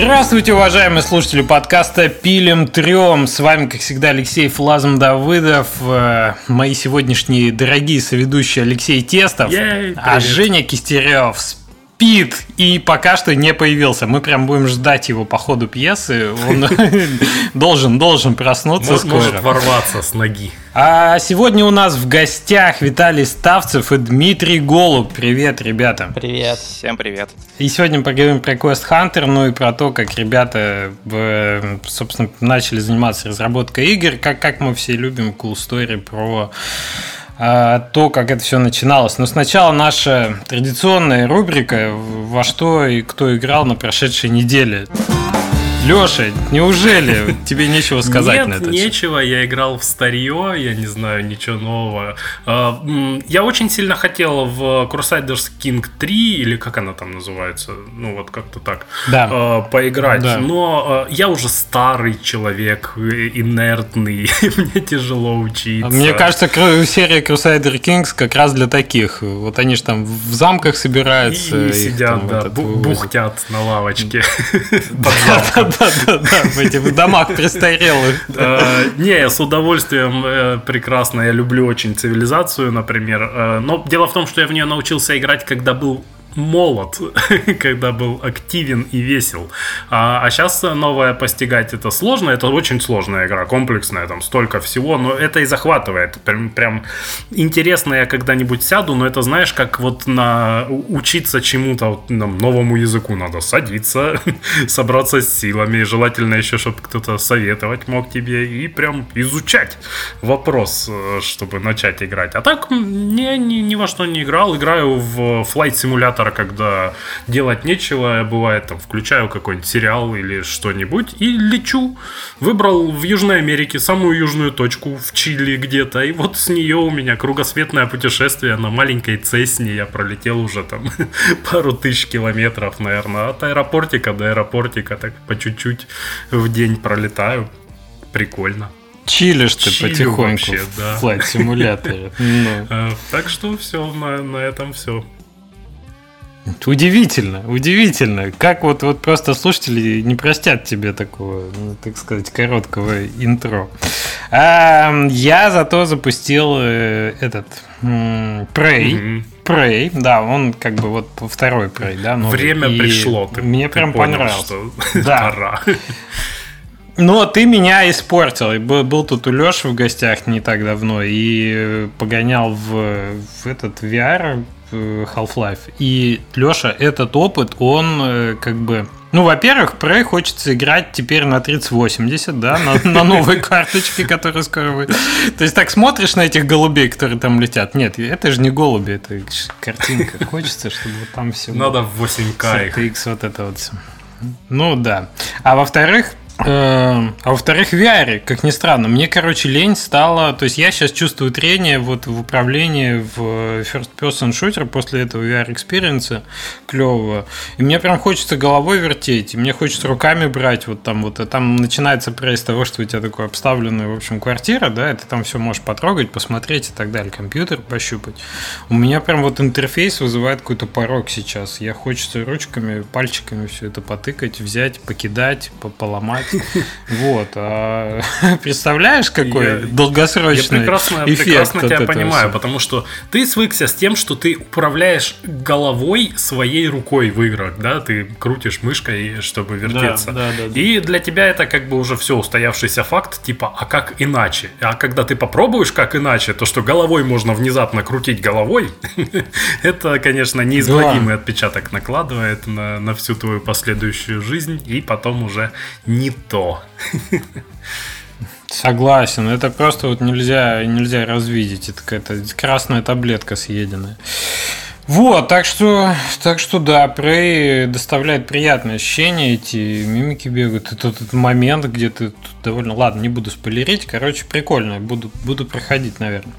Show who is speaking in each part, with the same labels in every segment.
Speaker 1: Здравствуйте, уважаемые слушатели подкаста «Пилим трем». С вами, как всегда, Алексей Флазм Давыдов, э, мои сегодняшние дорогие соведущие Алексей Тестов,
Speaker 2: Ей,
Speaker 1: а. Женя Кистерев спит и пока что не появился. Мы прям будем ждать его по ходу пьесы. Он должен, должен проснуться
Speaker 2: Мож- может
Speaker 1: скоро.
Speaker 2: ворваться с ноги.
Speaker 1: А сегодня у нас в гостях Виталий Ставцев и Дмитрий Голуб. Привет, ребята.
Speaker 3: Привет.
Speaker 4: Всем привет.
Speaker 1: И сегодня поговорим про Quest Hunter, ну и про то, как ребята, собственно, начали заниматься разработкой игр, как, как мы все любим Cool Story про то, как это все начиналось. Но сначала наша традиционная рубрика «Во что и кто играл на прошедшей неделе». Леша, неужели тебе нечего сказать
Speaker 2: Нет,
Speaker 1: на это?
Speaker 2: нечего, я играл в старье, я не знаю, ничего нового. А, Я очень сильно хотел в Crusaders King 3, или как она там называется, ну вот как-то так,
Speaker 1: Да.
Speaker 2: а, поиграть.
Speaker 1: Да.
Speaker 2: Но а, я уже старый человек, э, инертный, мне тяжело учиться.
Speaker 1: Мне кажется, серия Crusader Kings как раз для таких. Вот они же там в замках
Speaker 2: и,
Speaker 1: собираются.
Speaker 2: и
Speaker 1: их
Speaker 2: сидят,
Speaker 1: там
Speaker 2: да, бу-
Speaker 1: вывозят.
Speaker 2: бухтят на лавочке. замком.
Speaker 1: Да-да-да, в этих домах престарелых.
Speaker 2: Э, Не, с удовольствием э, прекрасно. Я люблю очень цивилизацию, например. Э, Но дело в том, что я в нее научился играть, когда был молод, когда был активен и весел. А, сейчас новое постигать это сложно, это очень сложная игра, комплексная, там столько всего, но это и захватывает. Прям, прям интересно я когда-нибудь сяду, но это знаешь, как вот на учиться чему-то вот, нам, новому языку надо садиться, собраться с силами, желательно еще, чтобы кто-то советовать мог тебе и прям изучать вопрос, э, чтобы начать играть. А так не, ни, ни во что не играл, играю в Flight Simulator, когда делать нечего, бывает там включаю какой-нибудь сериал или что-нибудь и лечу. Выбрал в Южной Америке самую южную точку в Чили где-то, и вот с нее у меня кругосветное путешествие на маленькой Цесне. Я пролетел уже там пару тысяч километров, наверное, от аэропортика до аэропортика, так по чуть-чуть в день пролетаю. Прикольно.
Speaker 1: Чилишь ты
Speaker 2: Чилю
Speaker 1: потихоньку
Speaker 2: вообще,
Speaker 1: в
Speaker 2: да.
Speaker 1: флайт симуляторе. Ну,
Speaker 2: Э, Так что все, на этом все.
Speaker 1: Удивительно, удивительно. Как вот, вот просто слушатели не простят тебе такого, ну, так сказать, короткого интро. А, я зато запустил э, этот м, Prey. Prey, да, он как бы вот второй Prey, да. новый.
Speaker 2: Время
Speaker 1: И
Speaker 2: пришло. Ты,
Speaker 1: мне
Speaker 2: ты
Speaker 1: прям
Speaker 2: понял,
Speaker 1: понравилось.
Speaker 2: что
Speaker 1: Да.
Speaker 2: пора.
Speaker 1: Но ты меня испортил. И Был, был тут у Леши в гостях не так давно и э, погонял в, в этот VR э, Half-Life. И Леша, этот опыт, он э, как бы... Ну, во-первых, Prey хочется играть теперь на 3080, да, на, на новой карточке, которая скоро будет. То есть так смотришь на этих голубей, которые там летят. Нет, это же не голуби, это картинка. Хочется, чтобы вот там все
Speaker 2: Надо в 8К их.
Speaker 1: Вот это вот все. Ну да. А во-вторых, э, а во-вторых, в VR, как ни странно, мне, короче, лень стала... То есть я сейчас чувствую трение вот в управлении в first person shooter после этого VR-experience а клевого. И мне прям хочется головой вертеть, и мне хочется руками брать вот там вот. И там начинается пресс того, что у тебя такое обставленная, в общем, квартира, да, и ты там все можешь потрогать, посмотреть и так далее, компьютер пощупать. У меня прям вот интерфейс вызывает какой-то порог сейчас. Я хочется ручками, пальчиками все это потыкать, взять, покидать, по- поломать. Вот. А представляешь, какой
Speaker 2: Я-
Speaker 1: долгосрочный
Speaker 2: Я прекрасно,
Speaker 1: эффект
Speaker 2: прекрасно тебя понимаю, потому что ты свыкся с тем, что ты управляешь головой своей рукой в играх, да, ты крутишь мышкой, чтобы вертеться.
Speaker 1: да, да, да.
Speaker 2: И для тебя это как бы уже все устоявшийся факт, типа, а как иначе? А когда ты попробуешь как иначе, то что головой можно внезапно крутить головой, это, конечно, неизгладимый отпечаток накладывает на, на всю твою последующую жизнь, и потом уже не то.
Speaker 1: Согласен, это просто вот нельзя, нельзя развидеть. Это какая-то красная таблетка съеденная. Вот, так что, так что да, Prey доставляет приятное ощущение, эти мимики бегают. Это тот момент, где ты тут довольно... Ладно, не буду спойлерить, короче, прикольно, буду, буду проходить, наверное.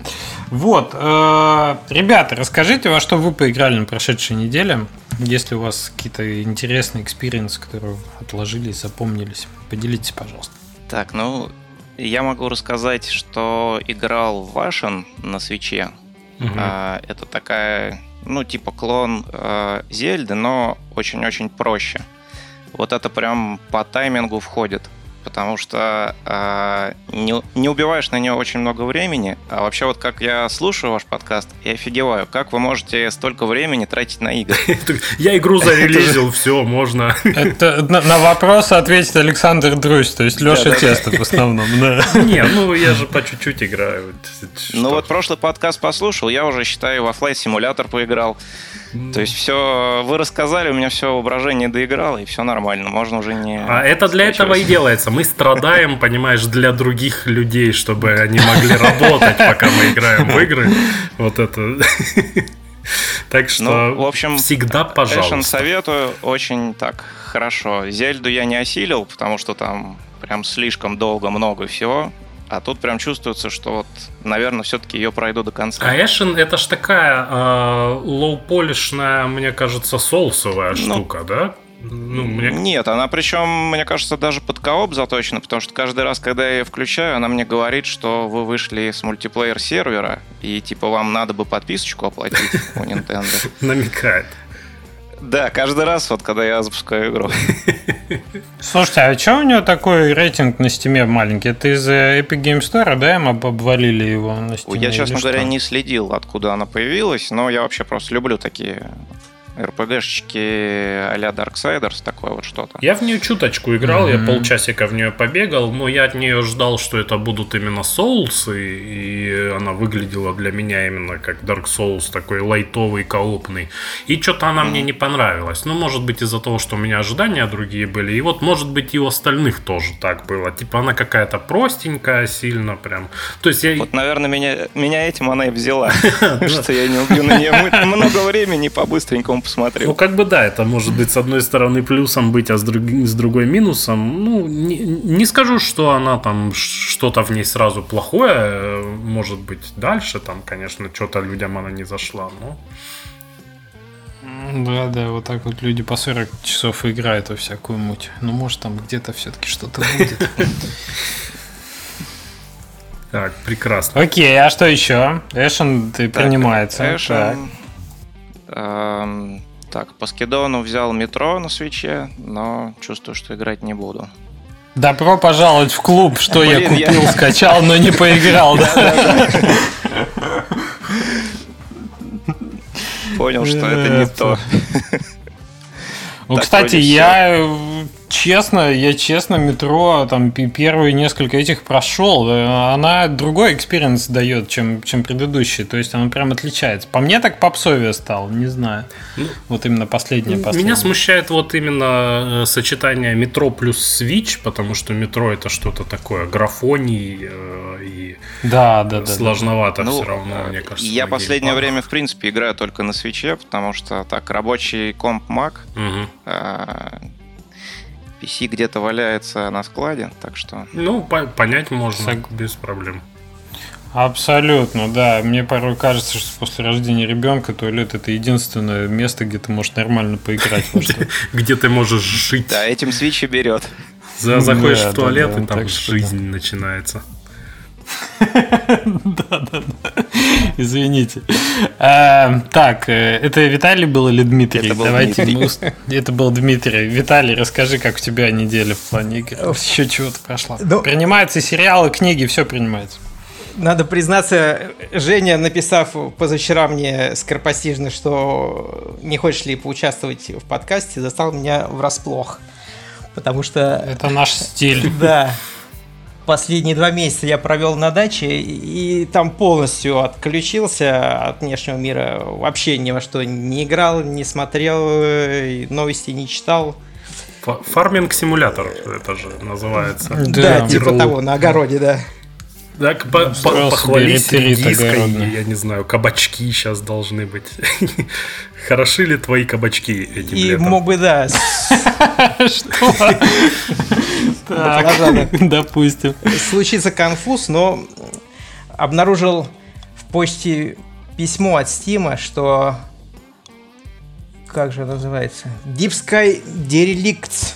Speaker 1: Вот, э, ребята, расскажите, во что вы поиграли на прошедшей неделе, если у вас какие-то интересные experience ы, которые отложились, запомнились. Поделитесь, пожалуйста.
Speaker 4: Так, ну, я могу рассказать, что играл в Вашен на свече. А, это такая, ну, типа клон э, Зельды, но очень-очень проще. вот это прям по таймингу входит потому что э, не, не убиваешь на нее очень много времени. А вообще вот как я слушаю ваш подкаст, я офигеваю, как вы можете столько времени тратить на игры.
Speaker 2: Я игру зарелизил, все, можно.
Speaker 1: Это на вопрос ответит Александр Друзь, то есть Леша Тестов в основном.
Speaker 2: Не, ну я же по чуть-чуть играю.
Speaker 4: Ну вот прошлый подкаст послушал, я уже считаю во Flight симулятор поиграл. То есть все вы рассказали, у меня все воображение доиграло, и все нормально, можно уже не...
Speaker 2: А это для этого и делается. Мы страдаем, понимаешь, для других людей, чтобы они могли работать, пока мы играем в игры. Вот это... Так что, ну, в общем, всегда пожалуйста. Эшен
Speaker 4: советую, очень так хорошо. Зельду я не осилил, потому что там прям слишком долго много всего. А тут прям чувствуется, что вот, наверное, все-таки ее пройду до конца.
Speaker 2: А Эшен это ж такая э, лоу-полишная, мне кажется, соусовая ну, штука, да?
Speaker 4: Ну, мне... Нет, она причем, мне кажется, даже под кооп заточена, потому что каждый раз, когда я ее включаю, она мне говорит, что вы вышли с мультиплеер сервера, и типа вам надо бы подписочку оплатить у Nintendo.
Speaker 2: Намекает.
Speaker 4: Да, каждый раз, вот когда я запускаю игру.
Speaker 1: Слушайте, а что у него такой рейтинг на стиме маленький? Это из Epic Game Store, да, им обвалили его на стиме?
Speaker 4: Я, честно говоря, не следил, откуда она появилась, но я вообще просто люблю такие РПГшечки а-ля Darksiders, такое вот что-то.
Speaker 2: Я в нее чуточку играл, mm-hmm. я полчасика в нее побегал, но я от нее ждал, что это будут именно Souls, и она выглядела для меня именно как Dark Souls, такой лайтовый, коопный. И что-то она mm-hmm. мне не понравилась. Ну, может быть, из-за того, что у меня ожидания другие были, и вот, может быть, и у остальных тоже так было. Типа она какая-то простенькая, сильно прям. То есть я...
Speaker 4: Вот, наверное, меня, меня этим она и взяла, что я не убью на нее много времени по-быстренькому посмотрел.
Speaker 2: Ну, как бы да, это может быть с одной стороны плюсом быть, а с, друг, с другой минусом. Ну, не, не скажу, что она там что-то в ней сразу плохое, может быть, дальше там, конечно, что-то людям она не зашла, но...
Speaker 1: Да, да, вот так вот люди по 40 часов играют во всякую муть. Ну, может, там где-то все-таки что-то будет.
Speaker 2: Так, прекрасно.
Speaker 1: Окей, а что еще? Эшен ты принимается.
Speaker 4: Эшен, так, по скидону взял метро на свече, но чувствую, что играть не буду.
Speaker 1: Добро пожаловать в клуб, что Блин, я купил, я... скачал, но не поиграл.
Speaker 4: Понял, что это не то.
Speaker 1: Ну, кстати, я честно, я честно метро там первые несколько этих прошел. Э, она другой experience дает, чем, чем предыдущий. То есть она прям отличается. По мне так попсовее стал, не знаю. Ну, вот именно последнее, последнее.
Speaker 2: Меня смущает вот именно э, сочетание метро плюс Switch, потому что метро это что-то такое графоний э, и
Speaker 1: да, да, да,
Speaker 2: сложновато
Speaker 4: да,
Speaker 2: все ну, равно, мне кажется.
Speaker 4: Я последнее время, в принципе, играю только на свече, потому что так рабочий комп Mac. Угу. PC где-то валяется на складе, так что...
Speaker 2: Ну, по- понять можно, Сог... без проблем.
Speaker 1: Абсолютно, да. Мне порой кажется, что после рождения ребенка туалет это единственное место, где ты можешь нормально поиграть.
Speaker 2: Где ты можешь жить.
Speaker 4: Да, этим свич и берет.
Speaker 2: Заходишь в туалет, и там жизнь начинается.
Speaker 1: Да, да, да. Извините. А, так, э, это Виталий был или Дмитрий?
Speaker 4: Это был Давайте
Speaker 1: Дмитрий. Это был Дмитрий. Виталий, расскажи, как у тебя неделя в плане игр. Еще чего-то прошла. Ну, Принимаются сериалы, книги, все принимается.
Speaker 3: Надо признаться, Женя, написав позавчера мне скоропостижно, что не хочешь ли поучаствовать в подкасте, застал меня врасплох. Потому что...
Speaker 1: Это наш стиль.
Speaker 3: Да последние два месяца я провел на даче и там полностью отключился от внешнего мира. Вообще ни во что не играл, не смотрел, новости не читал.
Speaker 2: Фарминг-симулятор это же называется.
Speaker 3: Да, да типа того, на огороде, да.
Speaker 2: Так, по по похвались редиской, я не знаю, кабачки сейчас должны быть. Хороши ли твои кабачки этим И летом?
Speaker 3: мог бы, да. Что?
Speaker 1: Допустим.
Speaker 3: Случится конфуз, но обнаружил в почте письмо от Стима, что как же называется? Deep Sky Derelicts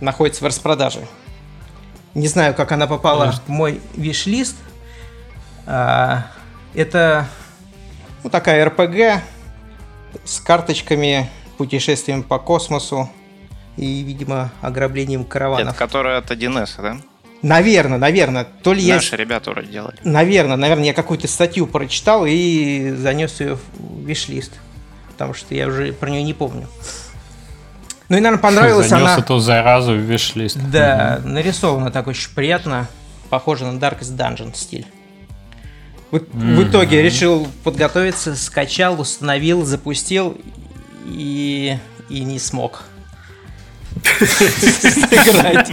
Speaker 3: находится в распродаже. Не знаю, как она попала в мой виш-лист. А, это ну, такая РПГ с карточками, путешествием по космосу. И, видимо, ограблением караванов.
Speaker 4: Это которая от 1С, да?
Speaker 3: Наверное, наверное. То ли
Speaker 4: Наши
Speaker 3: я...
Speaker 4: ребята вроде делали.
Speaker 3: Наверное, наверное, я какую-то статью прочитал и занес ее в виш-лист. Потому что я уже про нее не помню. Ну и, наверное, понравилась
Speaker 1: Занес
Speaker 3: она...
Speaker 1: эту заразу в виш-лист.
Speaker 3: Да, нарисовано так очень приятно. Похоже на Darkest Dungeon стиль. В, в итоге решил подготовиться, скачал, установил, запустил и, и не смог сыграть.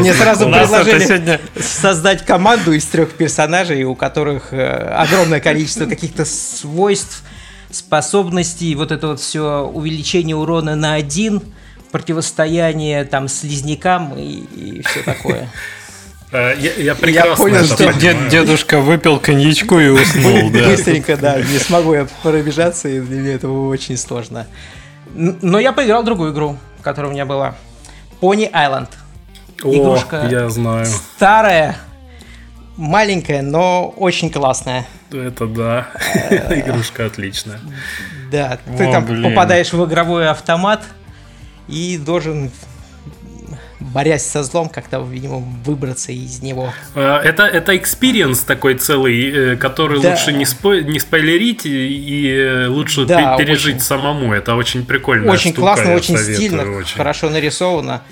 Speaker 3: Мне сразу предложили
Speaker 1: сегодня-
Speaker 3: создать команду из трех персонажей, у которых э, огромное количество каких-то свойств, способностей, вот это вот все увеличение урона на один, противостояние там слизнякам и, все такое.
Speaker 2: Э, Я, я прекрасно
Speaker 3: понял,
Speaker 2: это
Speaker 3: что
Speaker 1: Дед- дедушка выпил коньячку и уснул, да.
Speaker 3: Быстренько, да, не смогу я пробежаться, и для меня это было очень сложно. Но я поиграл в другую игру, которая у меня была. Pony Island.
Speaker 2: О,
Speaker 3: игрушка.
Speaker 2: я знаю.
Speaker 3: Старая, маленькая, но очень классная.
Speaker 2: Это да. Игрушка отличная.
Speaker 3: Да, ты
Speaker 1: О,
Speaker 3: там
Speaker 1: блин.
Speaker 3: попадаешь в игровой автомат и должен, борясь со злом, как-то, видимо, выбраться из него.
Speaker 2: Э, Это, это experience такой целый, э, который
Speaker 3: Да.
Speaker 2: лучше не, спой- не спойлерить и, э, лучше
Speaker 3: Да,
Speaker 2: пе- пережить
Speaker 3: очень.
Speaker 2: самому. Это очень прикольно.
Speaker 3: очень классно, очень стильно, хорошо нарисовано.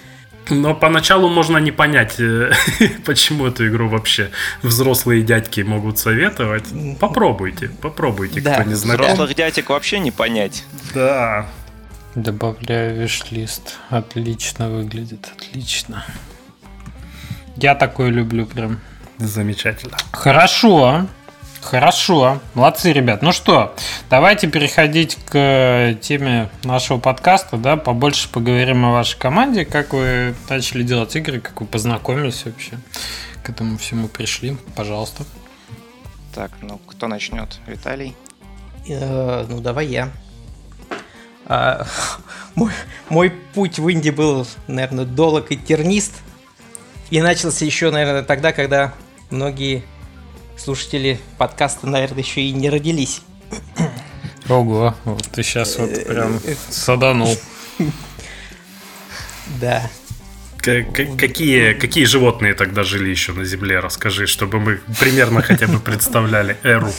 Speaker 2: Но поначалу можно не понять, э, почему эту игру вообще взрослые дядьки могут советовать. Попробуйте, попробуйте,
Speaker 3: Да.
Speaker 2: кто не знаком.
Speaker 4: Взрослых дядек вообще не понять.
Speaker 2: Да.
Speaker 1: Добавляю виш-лист. Отлично выглядит, отлично. Я такое люблю прям.
Speaker 2: Замечательно.
Speaker 1: Хорошо. Хорошо. Молодцы, ребят. Ну что, давайте переходить к э, теме нашего подкаста, да, побольше поговорим о вашей команде, как вы начали делать игры, как вы познакомились вообще, к этому всему пришли. Пожалуйста.
Speaker 4: Так, ну кто начнет? Виталий?
Speaker 3: Э, ну, давай я. А, мой, мой путь в Инди был, наверное, долг и тернист. И начался еще, наверное, тогда, когда многие слушатели подкаста, наверное, еще и не родились.
Speaker 1: Ого, вот ты сейчас вот прям саданул.
Speaker 3: Да.
Speaker 2: К- к- Какие, какие животные тогда жили еще на Земле? Расскажи, чтобы мы примерно хотя бы представляли эру.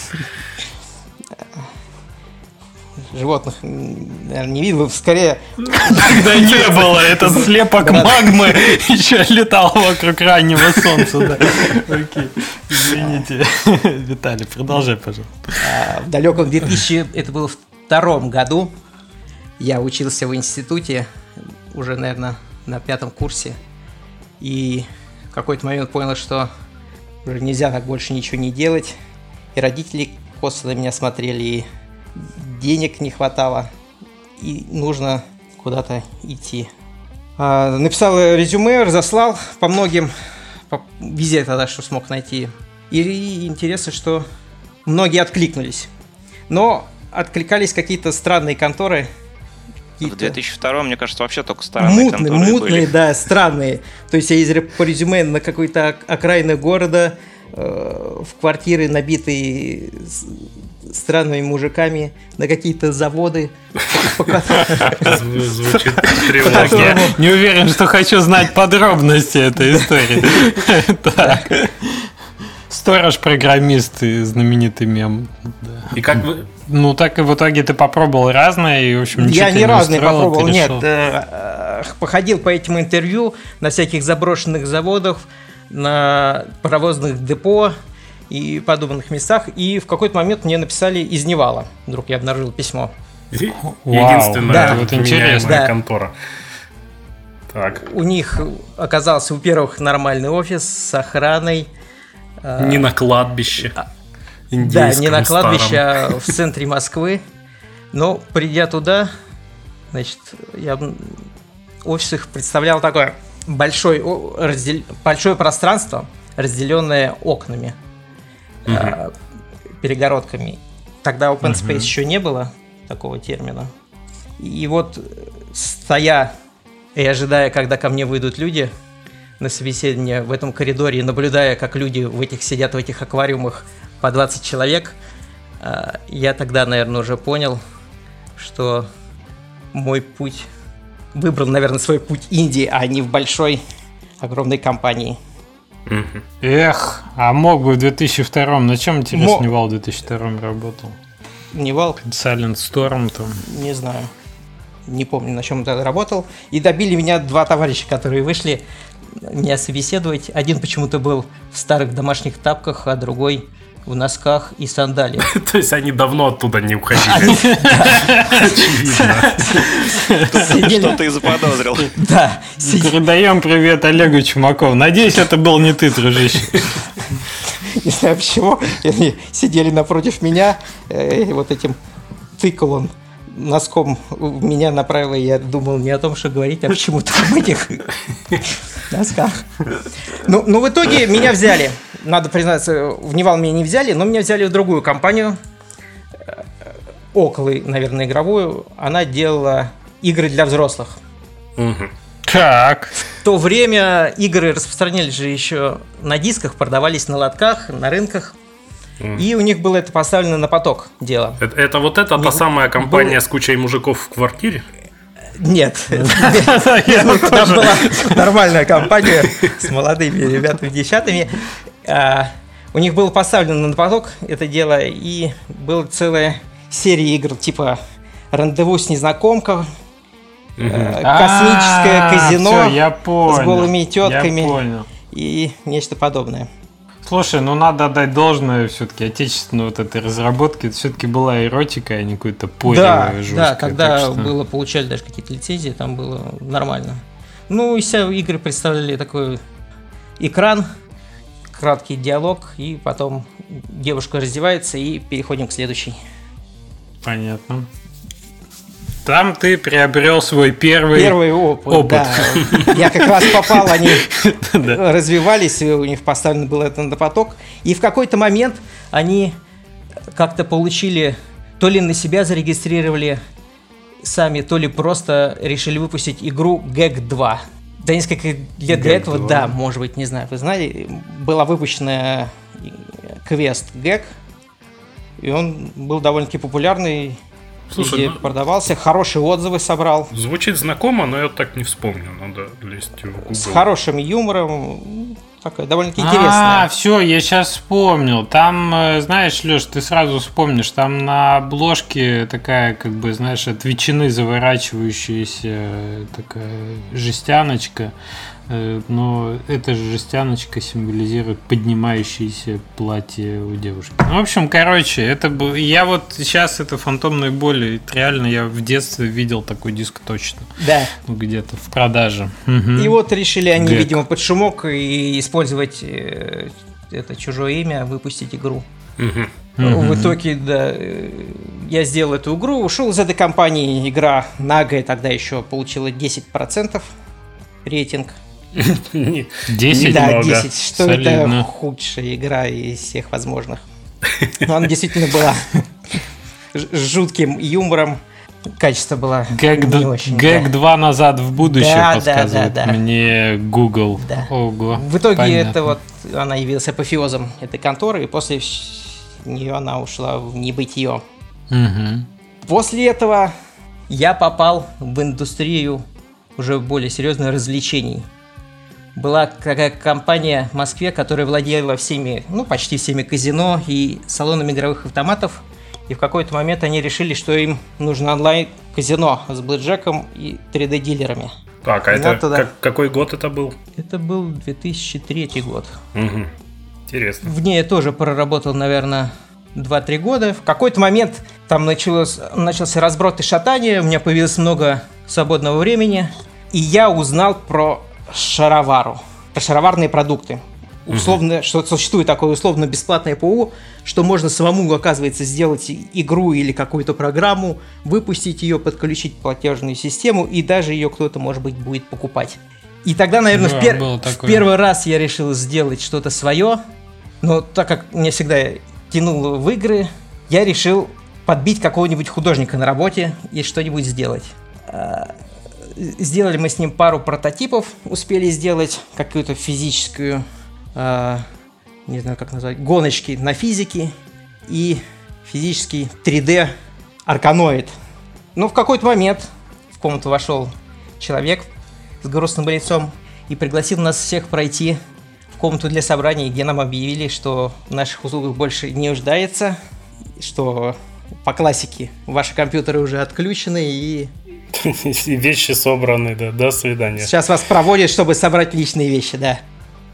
Speaker 3: Животных, наверное, не видел. Скорее,
Speaker 1: Когда не было, этот слепок магмы еще летал вокруг раннего солнца. Да. Окей, извините. Виталий, продолжай, пожалуйста.
Speaker 3: а, в далеком 2000, это было в втором году, я учился в институте, уже, наверное, на пятом курсе. И в какой-то момент понял, что уже нельзя так больше ничего не делать. И родители косо на меня смотрели, и денег не хватало, и нужно куда-то идти. А, написал резюме, разослал по многим, по- везде тогда, что смог найти. И интересно, что многие откликнулись. Но откликались какие-то странные конторы.
Speaker 4: В
Speaker 3: какие-то
Speaker 4: 2002 мне кажется, вообще только странные
Speaker 3: мутные,
Speaker 4: конторы
Speaker 3: мутные,
Speaker 4: были.
Speaker 3: да, странные. То есть я ездил по резюме на какой-то ок- окраины города, э, в квартиры, набитые странными мужиками, на какие-то заводы.
Speaker 2: Звучит тревожно.
Speaker 1: не уверен, что хочу знать подробности этой истории. Сторож-программист и знаменитый мем.
Speaker 2: И как вы...
Speaker 1: Ну, так и в итоге ты попробовал разное, и, в общем, ничего
Speaker 3: Я не разные
Speaker 1: устроило,
Speaker 3: попробовал, нет. э, э, Походил по этим интервью на всяких заброшенных заводах, на паровозных депо и подобных местах. И в какой-то момент мне написали из Невала. Вдруг я обнаружил письмо.
Speaker 2: Единственная
Speaker 3: Да.
Speaker 1: Вот интересно.
Speaker 3: Да.
Speaker 2: контора. Так.
Speaker 3: У них оказался, во-первых, нормальный офис с охраной. э,
Speaker 2: Не на кладбище.
Speaker 3: Да,
Speaker 2: индейском
Speaker 3: не на кладбище,
Speaker 2: старом.
Speaker 3: а в центре Москвы. Но придя туда, значит, я офис их представлял такое большое, раздел- большое пространство, разделенное окнами, а, перегородками. Тогда open space еще не было такого термина. И вот, э, стоя и ожидая, когда ко мне выйдут люди на собеседование в этом коридоре, и наблюдая, как люди в этих сидят в этих аквариумах по 20 человек, а, я тогда, наверное, уже понял, что мой путь. Выбрал, наверное, свой путь Индии, а не в большой, огромной компании.
Speaker 1: Эх, а мог бы в 2002 на чем интересно
Speaker 3: Мо-
Speaker 1: Невал в 2002 работал?
Speaker 3: Невал,
Speaker 1: Silent Storm там.
Speaker 3: не знаю. Не помню, на чем тогда работал. И добили меня два товарища, которые вышли меня собеседовать. Один почему-то был в старых домашних тапках, а другой в носках и сандалиях.
Speaker 2: То есть они давно оттуда не уходили. Очевидно.
Speaker 4: Что ты заподозрил?
Speaker 3: Да,
Speaker 1: Передаем привет Олегу Чумакову. Надеюсь, это был не ты, дружище.
Speaker 3: не знаю почему, они сидели напротив меня, э, и вот этим тыкал он носком меня направил, и я думал не о том, что говорить, а почему-то об этих носках. Ну, ну, в итоге меня взяли. Надо признаться, в Невал меня не взяли, но меня взяли в другую компанию, э, около, наверное, игровую. Она делала игры для взрослых.
Speaker 2: Мгм.
Speaker 1: Так.
Speaker 3: В то время игры распространялись же еще на дисках, продавались на лотках, на рынках. И у них было это поставлено на поток дело.
Speaker 2: Это, это вот эта та самая компания с кучей мужиков в квартире?
Speaker 3: Нет,
Speaker 1: вот
Speaker 3: там была нормальная компания с молодыми ребятами, девчатами. А, У них было поставлено на поток это дело, и была целая серия игр типа «Рандеву с незнакомкой», «Космическое
Speaker 1: А,
Speaker 3: казино»
Speaker 1: всё, я понял.
Speaker 3: голыми
Speaker 1: понял.
Speaker 3: и нечто подобное.
Speaker 1: Слушай, ну надо отдать должное все-таки отечественной вот этой разработке. Это все-таки была эротика, а не какой-то поревое
Speaker 3: Да,
Speaker 1: жесткое.
Speaker 3: да, когда
Speaker 1: что-
Speaker 3: было, получали даже какие-то лицензии, там было нормально. Ну, и вся игры представляли такой экран, краткий диалог, и потом девушка раздевается, и переходим к следующей.
Speaker 1: Понятно. Там ты приобрел свой первый...
Speaker 3: Первый опыт,
Speaker 1: опыт.
Speaker 3: да. Я как раз попал, они развивались, и у них поставлено было это на поток. И в какой-то момент они как-то получили, то ли на себя зарегистрировали сами, то ли просто решили выпустить игру GAG 2. Да несколько лет до этого,
Speaker 1: 2.
Speaker 3: да, может быть, не знаю, вы знали, была выпущена квест GAG, и он был довольно-таки популярный,
Speaker 2: Слушай, ну-
Speaker 3: продавался, хорошие отзывы собрал.
Speaker 2: Звучит знакомо, но я так не вспомню. Надо лезть в Google.
Speaker 3: С хорошим юмором, такая довольно-таки
Speaker 1: А,
Speaker 3: интересная.
Speaker 1: все, я сейчас вспомнил. Там, э, знаешь, Леш, ты сразу вспомнишь, там на обложке такая, как бы, знаешь, от ветчины заворачивающаяся э, такая жестяночка. Э, Но эта же жестяночка символизирует поднимающееся платье у девушки. Ну, в общем, короче, это был... Я вот сейчас это фантомные боли. Реально, я в детстве видел такой диск точно.
Speaker 3: Да.
Speaker 1: Ну, где-то в продаже. Мгм.
Speaker 3: И вот решили они,
Speaker 1: Гэг.
Speaker 3: видимо, под шумок и использовать э, это чужое имя, выпустить игру.
Speaker 2: Мгм.
Speaker 3: В итоге, да, э, я сделал эту игру, ушел из этой компании, игра Нага тогда еще получила 10% рейтинг.
Speaker 2: Не-
Speaker 1: 10?
Speaker 3: да,
Speaker 2: много.
Speaker 3: 10, что это худшая игра из всех возможных. Но она действительно была жутким юмором, качество было
Speaker 1: Гэг,
Speaker 3: не
Speaker 1: д-
Speaker 3: очень.
Speaker 1: Гэг
Speaker 3: да.
Speaker 1: 2 назад в будущее
Speaker 3: Да, да,
Speaker 1: подсказывает
Speaker 3: да, да.
Speaker 1: мне Google.
Speaker 3: Да.
Speaker 1: Ого.
Speaker 3: В итоге
Speaker 1: понятно.
Speaker 3: это вот она явилась апофеозом этой конторы, и после нее она ушла в небытие.
Speaker 1: Мгм.
Speaker 3: После этого я попал в индустрию уже более серьезных развлечений. Была такая компания в Москве, которая владела всеми, ну, почти всеми казино и салонами игровых автоматов. И в какой-то момент они решили, что им нужно онлайн-казино с блэкджеком и 3D-дилерами.
Speaker 2: Так, а
Speaker 3: Ну,
Speaker 2: это
Speaker 3: тогда-
Speaker 2: как- какой год это был?
Speaker 3: Это был 2003 год.
Speaker 2: Мгм. Интересно.
Speaker 3: В ней я тоже проработал, наверное, 2-3 года. В какой-то момент там началось, начался разброд и шатание, у меня появилось много свободного времени, и я узнал про шаровару, шароварные продукты. Условно, что существует такое условно-бесплатное ПО, что можно самому, оказывается, сделать игру или какую-то программу, выпустить ее, подключить платежную систему, и даже ее кто-то, может быть, будет покупать. И тогда, наверное,
Speaker 1: Да,
Speaker 3: в, пер- в первый раз я решил сделать что-то свое, но так как меня всегда тянуло в игры, я решил подбить какого-нибудь художника на работе и что-нибудь сделать. Сделали мы с ним пару прототипов, успели сделать какую-то физическую, а, не знаю как назвать, гоночки на физике и физический 3D арканоид. Но в какой-то момент комнату вошел человек с грустным лицом и пригласил нас всех пройти в комнату для собраний, где нам объявили, что в наших услугах больше не нуждается, что по классике ваши компьютеры уже отключены и
Speaker 2: Вещи собраны, да. До свидания.
Speaker 3: сейчас вас проводят, чтобы собрать личные вещи, да.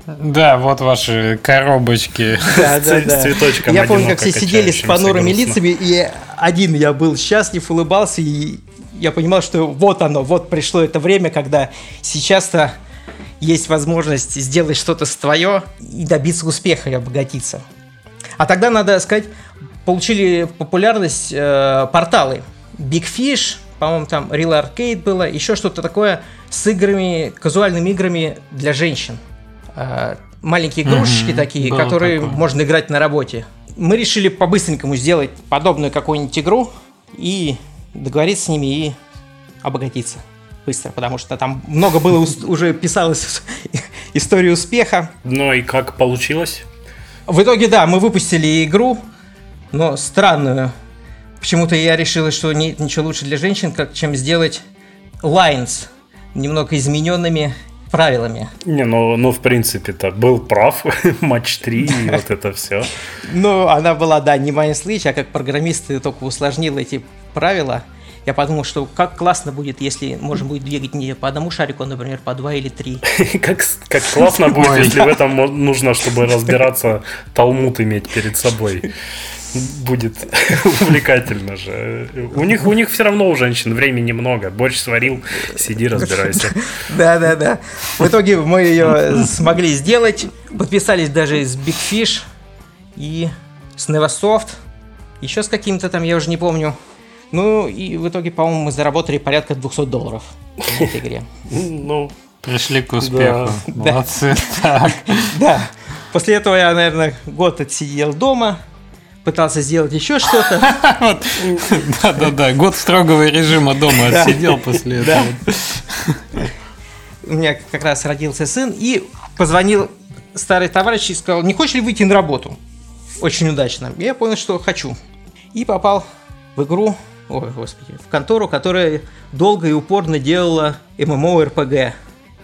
Speaker 1: Да, вот ваши коробочки.
Speaker 3: Да, да,
Speaker 2: С
Speaker 3: да.
Speaker 2: цветочком
Speaker 3: Я помню, как все сидели с понурыми
Speaker 2: грустно.
Speaker 3: лицами, и один я был счастлив, улыбался, и я понимал, что вот оно, вот пришло это время, когда сейчас-то есть возможность сделать что-то свое и добиться успеха и обогатиться. А тогда, надо сказать, получили популярность э, порталы. Big Fish, по-моему, там Real Arcade было, еще что-то такое с играми, казуальными играми для женщин. Э, маленькие игрушечки
Speaker 1: Мгм,
Speaker 3: такие,
Speaker 1: было
Speaker 3: которые
Speaker 1: такое.
Speaker 3: можно играть на работе. Мы решили по-быстренькому сделать подобную какую-нибудь игру и договориться с ними и обогатиться быстро, потому что там много было, уже писалось история успеха.
Speaker 2: Ну и как получилось?
Speaker 3: В итоге, да, мы выпустили игру, но странную. Почему-то я решил, что нет ничего лучше для женщин, как чем сделать Lines немного измененными правилами.
Speaker 2: Не, ну, ну в принципе-то был прав. Матч 3 и вот это все.
Speaker 3: Ну, она была, да, не Mind Switch, а как программист только усложнил эти правила. Я подумал, что как классно будет, если можно будет двигать не по одному шарику, а, например, по два или три.
Speaker 2: Как, как классно будет, если в этом нужно, чтобы разбираться, талмуд иметь перед собой. Будет увлекательно же. У них, у них все равно у женщин времени много. Борщ сварил, сиди, разбирайся.
Speaker 3: Да, да, да. В итоге мы ее смогли сделать. Подписались даже с Big Fish и с Neversoft. Еще с каким-то там, я уже не помню. Ну, и в итоге, по-моему, мы заработали порядка 200 долларов на этой игре.
Speaker 2: Ну,
Speaker 1: Пришли к успеху.
Speaker 3: Да.
Speaker 1: Молодцы.
Speaker 3: Да. После этого я, наверное, год отсидел дома, пытался сделать еще что-то.
Speaker 1: Да-да-да, год строгого режима дома отсидел после этого.
Speaker 3: У меня как раз родился сын, и позвонил старый товарищ и сказал, не хочешь ли выйти на работу? Очень удачно. Я понял, что хочу. И попал в игру, ой, господи, в контору, которая долго и упорно делала MMORPG.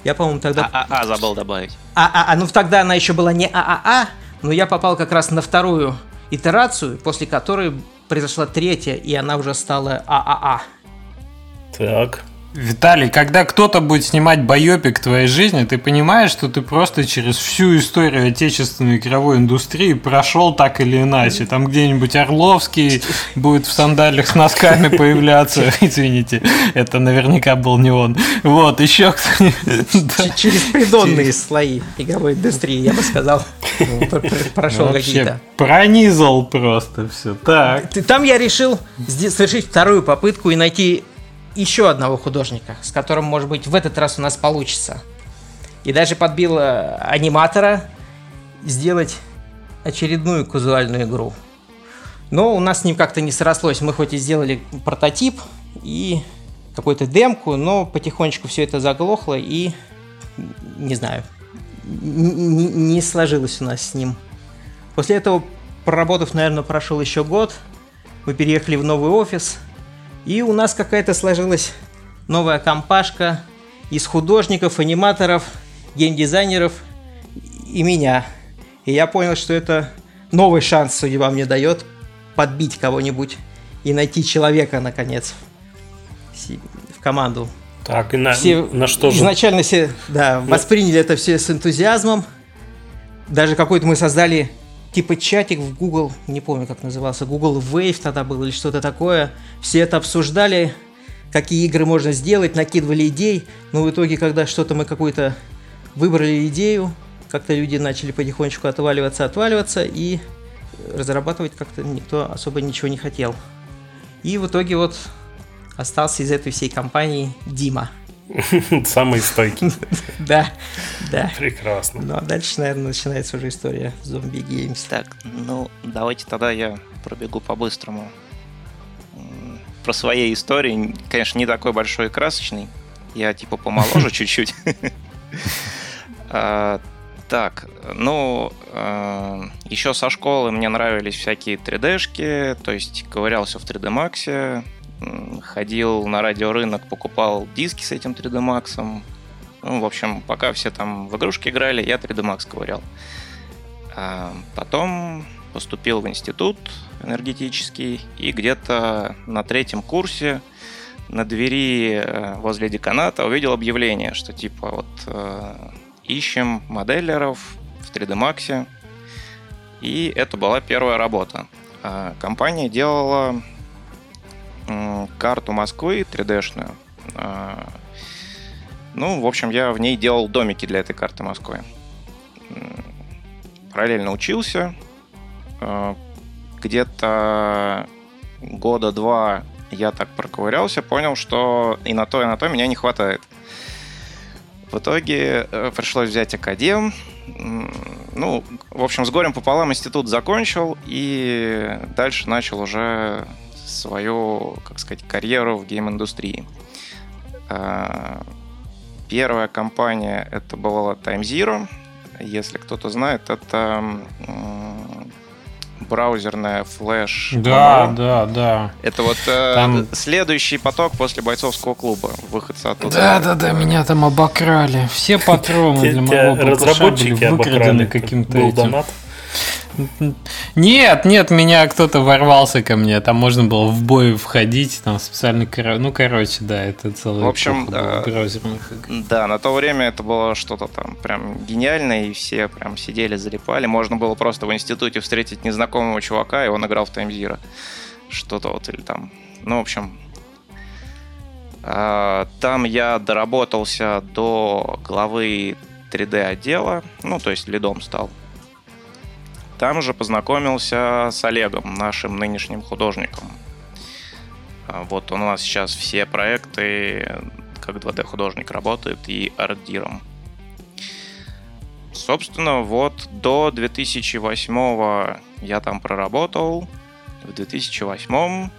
Speaker 3: Я, по-моему, тогда...
Speaker 4: А, забыл добавить.
Speaker 3: А, а, а, ну тогда она еще была не ААА, но я попал как раз на вторую итерацию, после которой произошла третья, и она уже стала ААА.
Speaker 2: так.
Speaker 1: Виталий, когда кто-то будет снимать байопик твоей жизни, ты понимаешь, что ты просто через всю историю отечественной игровой индустрии прошел так или иначе. Там где-нибудь Орловский будет в сандалях с носками появляться. Извините, это наверняка был не он. Вот, еще кто-нибудь.
Speaker 3: Через придонные слои игровой индустрии, я бы сказал, пр- пр- прошел какие-то.
Speaker 1: пронизал просто все. Так.
Speaker 3: Там я решил совершить вторую попытку и найти еще одного художника, с которым, может быть, в этот раз у нас получится. И даже подбил э, аниматора сделать очередную казуальную игру. Но у нас с ним как-то не срослось. Мы хоть и сделали прототип и какую-то демку, но потихонечку все это заглохло и не знаю, не сложилось у нас с ним. После этого, проработав, наверное, прошел еще год, мы переехали в новый офис, и у нас какая-то сложилась новая компашка из художников, аниматоров, геймдизайнеров и меня. И я понял, что это новый шанс судьба мне дает подбить кого-нибудь и найти человека, наконец, в команду.
Speaker 2: Так, и на,
Speaker 3: Все
Speaker 2: на что же?
Speaker 3: изначально все да, восприняли это все с энтузиазмом. Даже какой-то мы создали типа чатик в Google, не помню как назывался, Google Wave тогда был или что-то такое. Все это обсуждали, какие игры можно сделать, накидывали идей. Но в итоге, когда что-то мы какую-то выбрали идею, как-то люди начали потихонечку отваливаться, отваливаться, и разрабатывать как-то никто особо ничего не хотел. И в итоге вот остался из этой всей компании Дима.
Speaker 2: Самый стойкий.
Speaker 3: Да, да.
Speaker 2: Прекрасно.
Speaker 3: Ну а дальше, наверное, начинается уже история зомби геймс.
Speaker 4: Так, ну, давайте тогда я пробегу по-быстрому. Про свои истории, конечно, не такой большой и красочный. Я типа помоложе чуть-чуть. А, Так, ну, еще со школы мне нравились всякие 3D-шки, то есть ковырялся в 3D Max, ходил на радиорынок, покупал диски с этим 3D Max. Ну, в общем, пока все там в игрушки играли, я 3D Max ковырял. А потом поступил в институт энергетический, и где-то на третьем курсе на двери э, возле деканата увидел объявление, что типа вот э, ищем моделлеров в 3D Max. И это была первая работа. А компания делала карту Москвы 3D-шную. А, ну, в общем, я в ней делал домики для этой карты Москвы. Параллельно учился. А, где-то года два я так проковырялся, понял, что и на то, и на то меня не хватает. В итоге э, пришлось взять академ. Ну, в общем, с горем пополам институт закончил и дальше начал уже свою, как сказать, карьеру в гейм-индустрии. А, первая компания это была Time Zero. Если кто-то знает, это браузерная флеш.
Speaker 1: Да, да, да.
Speaker 4: Это вот э, там... следующий поток после бойцовского клуба. Выходца оттуда.
Speaker 1: Да, да, да, меня там обокрали. Все патроны для моего
Speaker 2: разработчики были выкрадены
Speaker 1: каким-то этим. Нет, нет, меня кто-то ворвался ко мне. Там можно было в бой входить, там специальный... Ну, короче, да, это целый
Speaker 4: В общем, да, да, на то время это было что-то там прям гениальное, и все прям сидели, залипали. Можно было просто в институте встретить незнакомого чувака, и он играл в Zero. Что-то вот, или там... Ну, в общем, а, там я доработался до главы 3D отдела, ну, то есть лидом стал. Там же познакомился с Олегом, нашим нынешним художником. А, вот он у нас сейчас все проекты как 2D-художник работает и артдиром. Собственно, вот до 2008 я там проработал. В 2008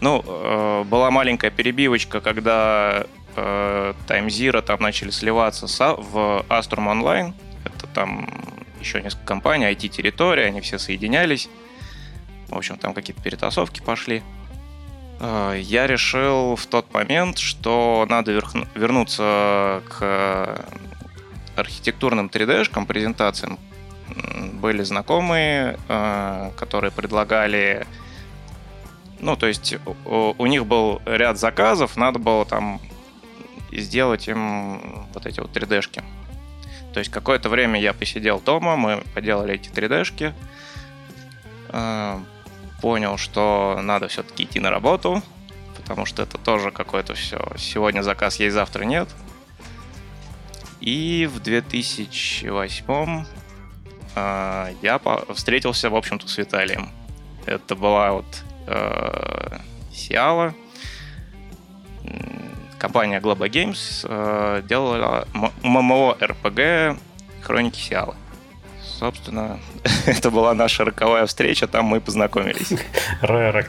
Speaker 4: ну, э, была маленькая перебивочка, когда э, Time Zero там начали сливаться в Astrum Online. Это там еще несколько компаний, IT-территория, они все соединялись. В общем, там какие-то перетасовки пошли. А, я решил в тот момент, что надо вернуться к архитектурным 3D-шкам, презентациям. Были знакомые, а, которые предлагали... Ну, то есть у них был ряд заказов, надо было там сделать им вот эти вот 3D-шки. То есть какое-то время я посидел дома, мы поделали эти 3D-шки, э, понял, что надо все-таки идти на работу, потому что это тоже какое-то все. Сегодня заказ есть, завтра нет. И в 2008 э, я встретился, в общем-то, с Виталием. Это была вот э, Сиала, компания Globo Games э, делала ММО РПГ Хроники Сиала. Собственно, это была наша роковая встреча, там мы познакомились.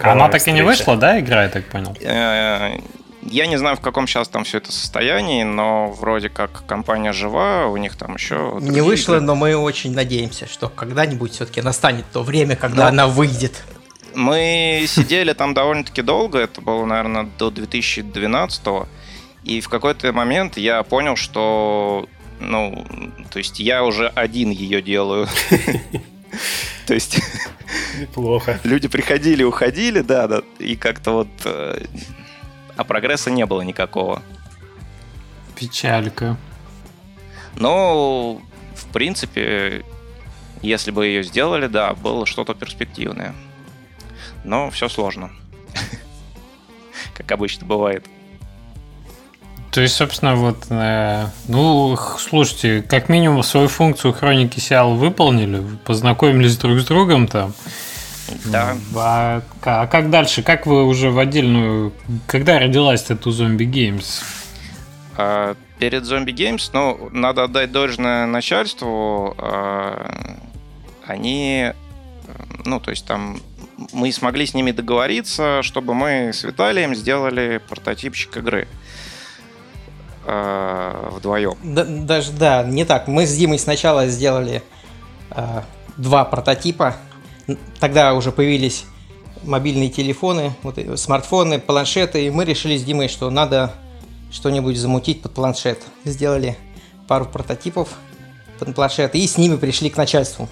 Speaker 1: Она так и не вышла, да, игра, я так понял? Э,
Speaker 4: я не знаю, в каком сейчас там все это состоянии, но вроде как компания жива, у них там еще...
Speaker 3: Не вышла, но мы очень надеемся, что когда-нибудь все-таки настанет то время, когда она выйдет.
Speaker 4: Мы сидели там довольно-таки долго, это было, наверное, до 2012 -го. И в какой-то момент я понял, что, ну, то есть я уже один ее делаю. То есть...
Speaker 2: Неплохо.
Speaker 4: Люди приходили, уходили, да, да, и как-то вот... Э, а прогресса не было никакого.
Speaker 1: Печалька.
Speaker 4: Но, в принципе, если бы ее сделали, да, было что-то перспективное. Но все сложно. Как обычно бывает.
Speaker 1: То есть, собственно, вот, э, ну, слушайте, как минимум свою функцию хроники Сиал выполнили, познакомились друг с другом там.
Speaker 4: Да.
Speaker 1: А, а как дальше? Как вы уже в отдельную... Когда родилась эта зомби Games?
Speaker 4: А, перед зомби Games, ну, надо отдать должное начальству. А, они, ну, то есть там мы смогли с ними договориться, чтобы мы с Виталием сделали прототипчик игры э, вдвоем.
Speaker 3: Да, даже, да, не так. Мы с Димой сначала сделали э, два прототипа. Тогда уже появились мобильные телефоны, вот, смартфоны, планшеты, и мы решили с Димой, что надо что-нибудь замутить под планшет. Сделали пару прототипов под планшет, и с ними пришли к начальству,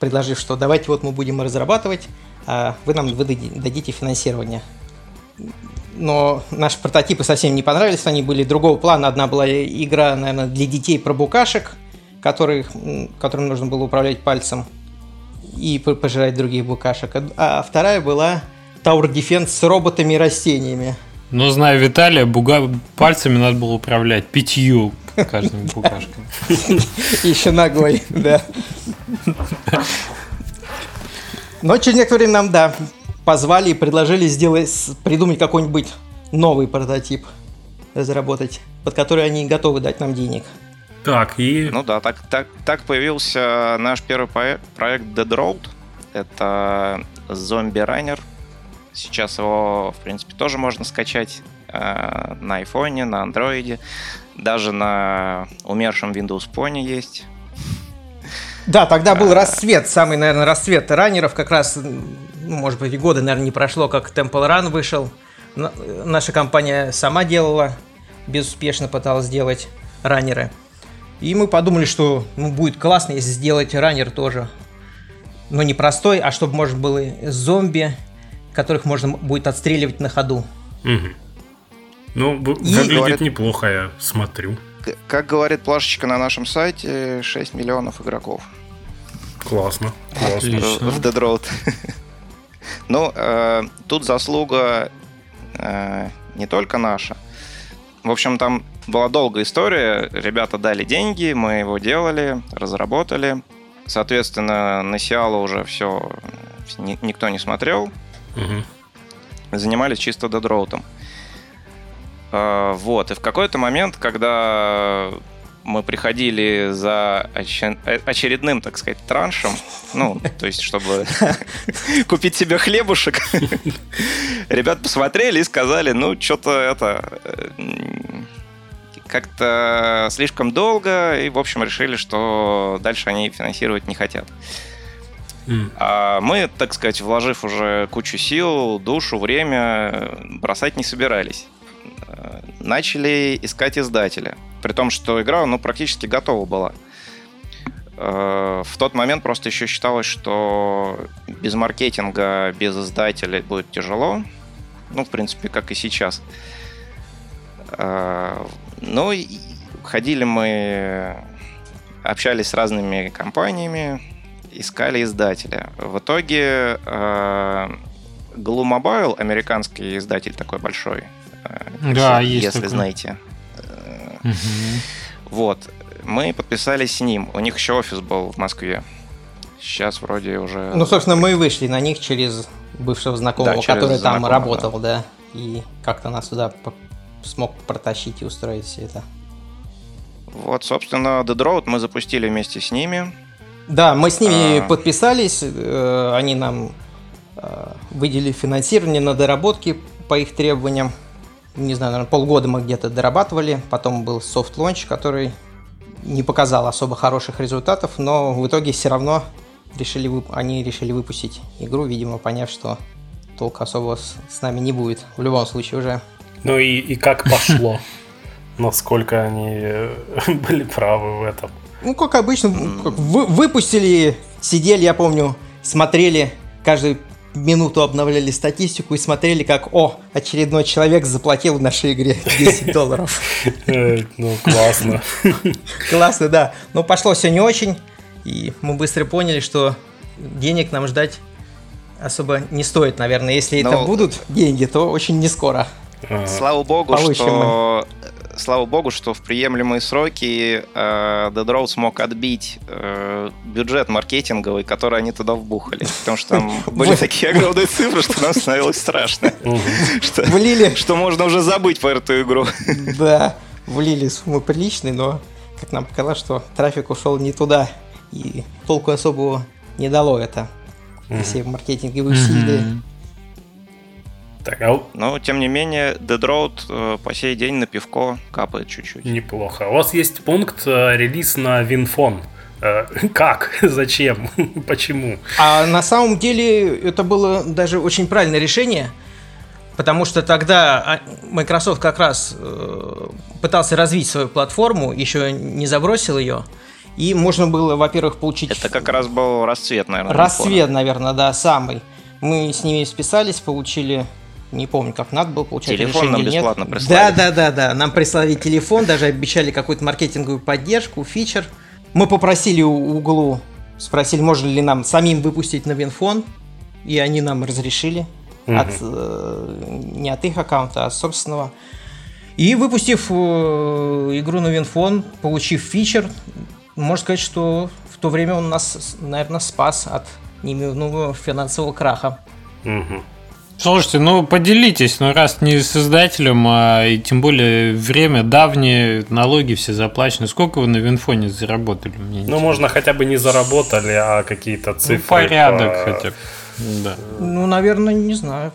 Speaker 3: предложив, что давайте вот мы будем разрабатывать, а вы нам дадите финансирование. Но наши прототипы совсем не понравились, они были другого плана. Одна была игра, наверное, для детей про букашек, которых, которым нужно было управлять пальцем и пожирать других букашек. А вторая была Tower Defense с роботами и растениями.
Speaker 1: Ну, знаю Виталия, буга... пальцами надо было управлять пятью каждым букашкой.
Speaker 3: Еще ногой, да. Но через некоторое время нам, да, позвали и предложили сделать, придумать какой-нибудь новый прототип, разработать, под который они готовы дать нам денег.
Speaker 4: Так, и... Ну да, так, так, так появился наш первый проект Dead Road. Это зомби-раннер. Сейчас его, в принципе, тоже можно скачать э, на айфоне, на андроиде. Даже на умершем Windows Phone есть.
Speaker 3: Да, тогда был а... расцвет, самый, наверное, расцвет раннеров. Как раз, ну, может быть, и года, наверное, не прошло, как Temple Run вышел. Наша компания сама делала, безуспешно пыталась сделать раннеры. И мы подумали, что ну, будет классно, если сделать раннер тоже. Но не простой, а чтобы можно было зомби, которых можно будет отстреливать на ходу. Угу.
Speaker 2: Ну, выглядит говорит, неплохо, я смотрю.
Speaker 4: Как говорит плашечка на нашем сайте, 6 миллионов игроков.
Speaker 2: Классно, классно.
Speaker 4: Отлично. В Dead Road. ну, э, тут заслуга э, не только наша. В общем, там была долгая история. Ребята дали деньги, мы его делали, разработали. Соответственно, на Сиалу уже все никто не смотрел. Угу. Занимались чисто дедроутом. А, вот. И в какой-то момент, когда мы приходили за очередным, так сказать, траншем, ну, то есть, чтобы купить себе хлебушек, ребят посмотрели и сказали, ну, что-то это э, как-то слишком долго, и, в общем, решили, что дальше они финансировать не хотят. Mm. А мы, так сказать, вложив уже кучу сил, душу, время, бросать не собирались. Э, начали искать издателя. При том, что игра ну, практически готова была. Э, в тот момент просто еще считалось, что без маркетинга, без издателя будет тяжело. Ну, в принципе, как и сейчас. Э, ну, ходили мы, общались с разными компаниями, искали издателя. В итоге э, Glue Mobile, американский издатель такой большой,
Speaker 1: да,
Speaker 4: если,
Speaker 1: есть
Speaker 4: если такой. знаете. Угу. Вот. Мы подписались с ним. У них еще офис был в Москве. Сейчас вроде уже...
Speaker 3: Ну, собственно, мы вышли на них через бывшего знакомого, да, через который там работал, да. да. И как-то нас туда смог протащить и устроить все это.
Speaker 4: Вот, собственно, Dead Road мы запустили вместе с ними.
Speaker 3: Да, мы с ними а... подписались, э, они нам э, выделили финансирование на доработки по их требованиям. Не знаю, наверное, полгода мы где-то дорабатывали. Потом был launch, который не показал особо хороших результатов, но в итоге все равно решили, они решили выпустить игру, видимо, поняв, что толка особо с, с нами не будет. В любом случае уже
Speaker 2: ну и, и как пошло? Насколько они э, были правы в этом?
Speaker 3: Ну, как обычно, вы, выпустили, сидели, я помню, смотрели, каждую минуту обновляли статистику и смотрели, как, о, очередной человек заплатил в нашей игре 10 долларов.
Speaker 2: Э, ну, классно.
Speaker 3: Классно, да. Но пошло все не очень, и мы быстро поняли, что денег нам ждать особо не стоит, наверное. Если это будут деньги, то очень не скоро.
Speaker 4: Слава богу, что слава богу, что в приемлемые сроки э, Dead Road смог отбить э, бюджет маркетинговый, который они туда вбухали. Потому что там были такие огромные цифры, что нам становилось страшно.
Speaker 3: Влили.
Speaker 4: Что можно уже забыть про эту игру.
Speaker 3: Да, влили суммы приличные, но как нам показалось, что трафик ушел не туда. И толку особого не дало это. Все маркетинговые усилия.
Speaker 4: Так, а... Но, тем не менее, Dead Road э, по сей день на пивко капает чуть-чуть.
Speaker 2: Неплохо. У вас есть пункт э, релиз на Винфон. Э, как? Зачем? Почему?
Speaker 3: А на самом деле это было даже очень правильное решение, потому что тогда а, Microsoft как раз пытался развить свою платформу, еще не забросил ее, и можно было, во-первых, получить...
Speaker 4: Это как раз был расцвет, наверное.
Speaker 3: Расцвет, наверное, да, самый. Мы с ними списались, получили не помню, как надо было получать
Speaker 4: телефон
Speaker 3: нам
Speaker 4: бесплатно
Speaker 3: прислали. Да, да, да, да. Нам прислали телефон, даже обещали какую-то маркетинговую поддержку, фичер. Мы попросили у углу, спросили, можно ли нам самим выпустить на Винфон, и они нам разрешили. Угу. От, э, не от их аккаунта, а от собственного. И выпустив э, игру на Винфон, получив фичер, можно сказать, что в то время он нас, наверное, спас от неминуемого финансового краха.
Speaker 1: Угу. Слушайте, ну поделитесь, ну раз не с издателем, а и тем более время давние, налоги все заплачены. Сколько вы на Винфоне заработали?
Speaker 2: Мне ну, интересно. можно хотя бы не заработали, а какие-то ну, цифры. Ну,
Speaker 1: порядок по... хотя бы.
Speaker 3: Да. Ну, наверное, не знаю.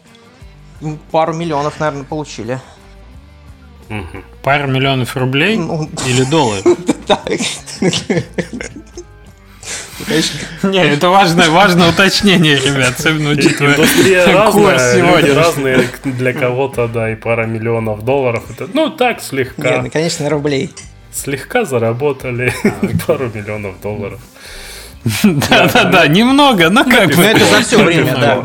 Speaker 3: Пару миллионов, наверное, получили.
Speaker 1: Угу. Пару миллионов рублей ну, или долларов? Не, это важное, важное уточнение, ребят, особенно учитывая
Speaker 2: Индустрия разная, люди разные, для кого-то, да, и пара миллионов долларов. Это, ну, так, слегка.
Speaker 3: Нет, ну, конечно, рублей.
Speaker 2: Слегка заработали пару миллионов долларов.
Speaker 1: Да-да-да, немного, но как бы.
Speaker 3: это за все время, да.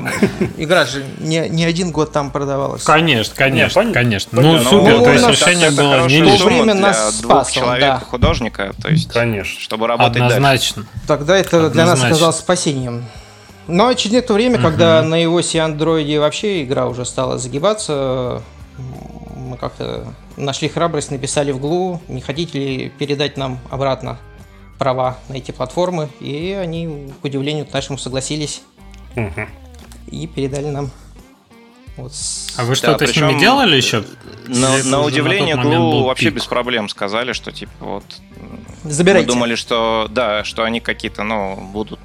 Speaker 3: Игра же не, не один год там продавалась.
Speaker 1: Конечно, конечно, конечно. Ну, супер, то есть решение было
Speaker 4: не лишь. время нас спасло, человека, художника, то есть, конечно, чтобы работать
Speaker 1: Однозначно.
Speaker 3: Тогда это для нас оказалось спасением. Но через некоторое время, когда на iOS и Android вообще игра уже стала загибаться, мы как-то нашли храбрость, написали в глу, не хотите ли передать нам обратно права на эти платформы, и они, к удивлению нашему, согласились угу. и передали нам.
Speaker 1: Вот. А вы что-то да, с ними делали еще?
Speaker 4: На, на удивление, Глу вообще пик? без проблем сказали, что типа вот.
Speaker 3: Забирайте.
Speaker 4: Мы думали, что да, что они какие-то, ну, будут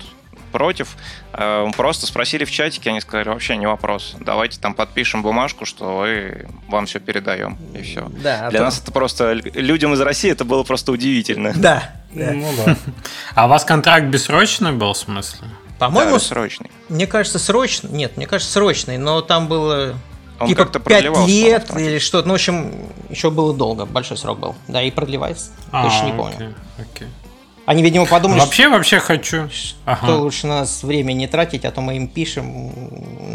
Speaker 4: против. Э, просто спросили в чатике, они сказали, вообще не вопрос. Давайте там подпишем бумажку, что вы, вам все передаем, и все. Да, Для то... нас это просто... Людям из России это было просто удивительно.
Speaker 3: Да. Ну
Speaker 1: да. А у вас контракт бессрочный был, в смысле?
Speaker 3: По-моему, да, срочный. Мне кажется, срочный. Нет, мне кажется, срочный, но там было он типа 5 лет или что-то. Ну, в общем, еще было долго, большой срок был. Да, и продлевается. А, Точно не помню. Окей, окей. Они, видимо, подумали,
Speaker 1: вообще, что, вообще хочу.
Speaker 3: Что ага. лучше на нас время не тратить, а то мы им пишем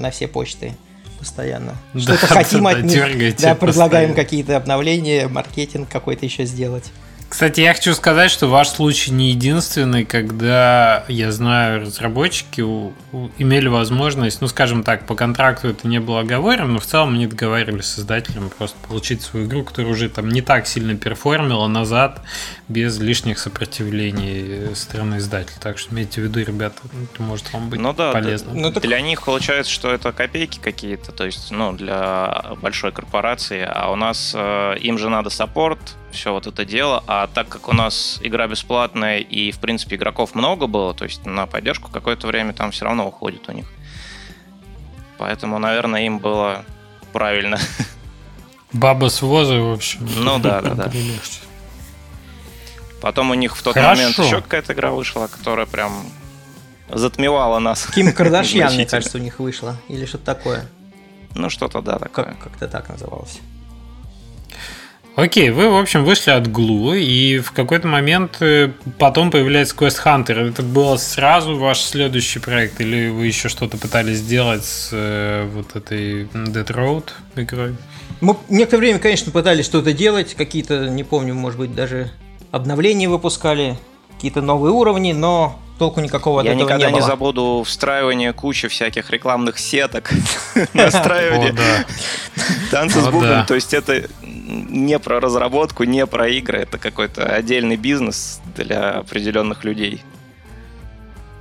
Speaker 3: на все почты постоянно. Что-то да, хотим да, от них. Да, предлагаем какие-то обновления, маркетинг какой-то еще сделать.
Speaker 1: Кстати, я хочу сказать, что ваш случай не единственный, когда, я знаю, разработчики у, у, имели возможность, ну, скажем так, по контракту это не было оговорено, но в целом они договаривались с издателем просто получить свою игру, которая уже там не так сильно перформила назад, без лишних сопротивлений стороны издателя. Так что имейте в виду, ребята, это может вам быть ну, да, полезно. Да,
Speaker 4: ну, так... Для них получается, что это копейки какие-то, то есть, ну, для большой корпорации, а у нас э, им же надо саппорт, все вот это дело. А так как у нас игра бесплатная и, в принципе, игроков много было, то есть на поддержку какое-то время там все равно уходит у них. Поэтому, наверное, им было правильно.
Speaker 1: Баба с воза, в общем.
Speaker 4: Ну да, да, да. Потом у них в тот Хорошо. момент еще какая-то игра вышла, которая прям затмевала нас.
Speaker 3: Ким Кардашьян, мне кажется, у них вышла. Или что-то такое.
Speaker 4: Ну, что-то, да, такое.
Speaker 3: Как- как-то так называлось.
Speaker 1: Окей, вы, в общем, вышли от Глу, и в какой-то момент э, потом появляется Quest Hunter. Это был сразу ваш следующий проект, или вы еще что-то пытались сделать с э, вот этой Dead Road игрой?
Speaker 3: Мы некоторое время, конечно, пытались что-то делать, какие-то, не помню, может быть, даже обновления выпускали, какие-то новые уровни, но толку никакого от
Speaker 4: Я
Speaker 3: этого
Speaker 4: никогда
Speaker 3: не, было.
Speaker 4: не забуду встраивание кучи всяких рекламных сеток, настраивание танцы с бубном. То есть это не про разработку, не про игры, это какой-то отдельный бизнес для определенных людей.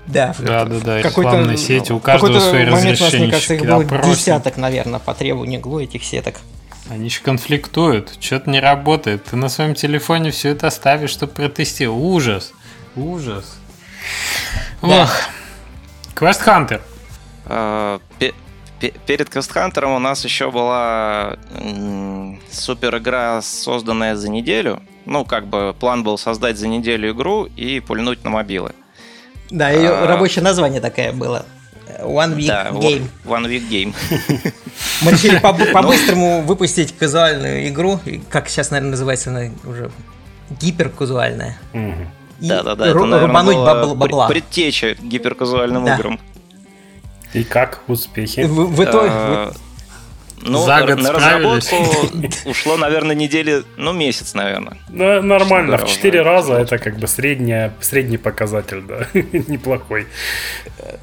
Speaker 3: Да,
Speaker 1: да, да, да. Рекламные сети, у каждого свои момент у нас, мне кажется, их
Speaker 3: было десяток, наверное, по требованию глу этих сеток.
Speaker 1: Они еще конфликтуют, что-то не работает. Ты на своем телефоне все это оставишь, чтобы протестировать. Ужас, ужас. Да. Ох. Квест Хантер.
Speaker 4: Перед Квестхантером у нас еще была супер игра, созданная за неделю. Ну, как бы план был создать за неделю игру и пульнуть на мобилы.
Speaker 3: Да, ее а... рабочее название такое было. One Week да, Game.
Speaker 4: One Week Game.
Speaker 3: Мы решили ну. по-быстрому выпустить казуальную игру, как сейчас, наверное, называется она уже гиперказуальная.
Speaker 4: Да-да-да, это, наверное, бабла. предтеча гиперказуальным играм.
Speaker 2: И как успехи?
Speaker 3: В, в итоге... А,
Speaker 4: ну, За год на разработку ушло, наверное, недели, ну, месяц, наверное.
Speaker 2: Да, нормально, в четыре раза это как бы средняя, средний показатель, да, неплохой.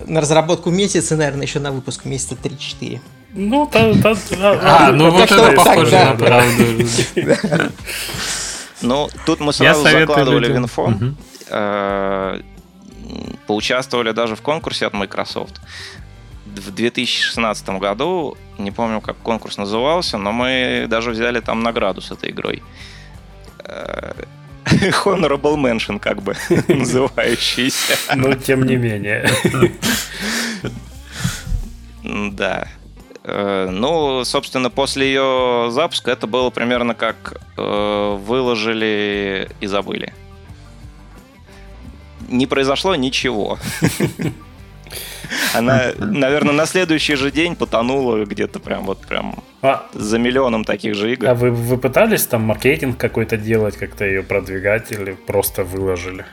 Speaker 3: На разработку месяца, наверное, еще на выпуск месяца 3-4.
Speaker 2: Ну, та, та,
Speaker 1: та, а, ну вот это похоже на правду.
Speaker 4: Ну, тут мы сразу закладывали в инфо, э, поучаствовали даже в конкурсе от Microsoft в 2016 году, не помню, как конкурс назывался, но мы даже взяли там награду с этой игрой. Э, Honorable Mention, как бы, называющийся.
Speaker 2: Но тем не менее.
Speaker 4: Да. Э, ну, собственно, после ее запуска это было примерно как э, выложили и забыли. Не произошло ничего. Она, наверное, на следующий же день потонула где-то прям вот прям а, за миллионом таких же игр.
Speaker 2: А вы, вы пытались там маркетинг какой-то делать, как-то ее продвигать или просто выложили?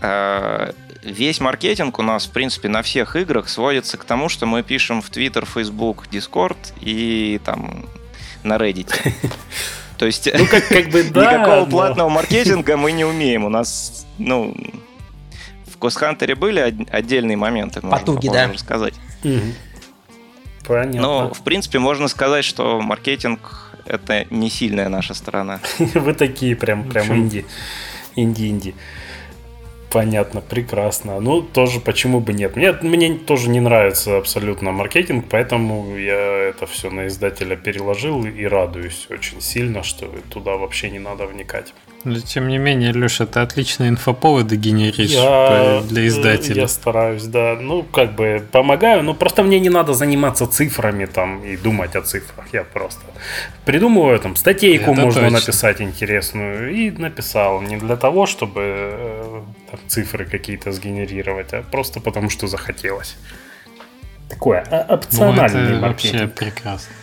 Speaker 4: А, весь маркетинг у нас, в принципе, на всех играх сводится к тому, что мы пишем в Twitter, Facebook, Discord и там на Reddit. То есть ну, как, как бы, да, никакого но... платного маркетинга мы не умеем. У нас, ну, Госхантере были отдельные моменты, можно Потуги, да. рассказать. Угу.
Speaker 2: Понятно.
Speaker 4: Но, в принципе, можно сказать, что маркетинг — это не сильная наша сторона.
Speaker 2: Вы такие прям, прям инди. Инди-инди. Понятно, прекрасно. Ну, тоже почему бы нет. Мне, мне тоже не нравится абсолютно маркетинг, поэтому я это все на издателя переложил и радуюсь очень сильно, что туда вообще не надо вникать.
Speaker 1: Но тем не менее, Леша, это отличные инфоповоды генеришь я, для издателя.
Speaker 2: Я стараюсь, да. Ну, как бы помогаю, но просто мне не надо заниматься цифрами там и думать о цифрах. Я просто придумываю там статейку это можно точно. написать интересную и написал. Не для того, чтобы э, там, цифры какие-то сгенерировать, а просто потому, что захотелось. Такое а, опциональный ну, это
Speaker 1: маркетинг. вообще прекрасно.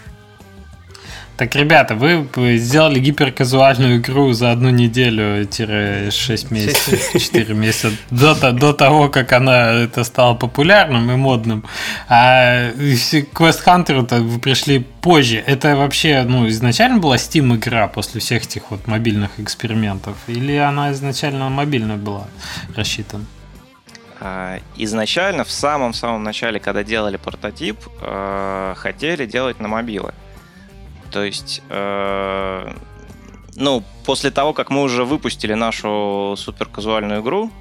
Speaker 1: Так, ребята, вы сделали гиперказуальную игру за одну неделю-6 месяцев, 4 месяца до, до того, как она это стала популярным и модным. А Quest Hunter вы пришли позже. Это вообще, ну, изначально была Steam игра после всех этих вот мобильных экспериментов? Или она изначально мобильная была рассчитана?
Speaker 4: А, изначально, в самом-самом начале, когда делали прототип, э, хотели делать на мобилы. То есть, э, ну, после того, как мы уже выпустили нашу суперказуальную игру,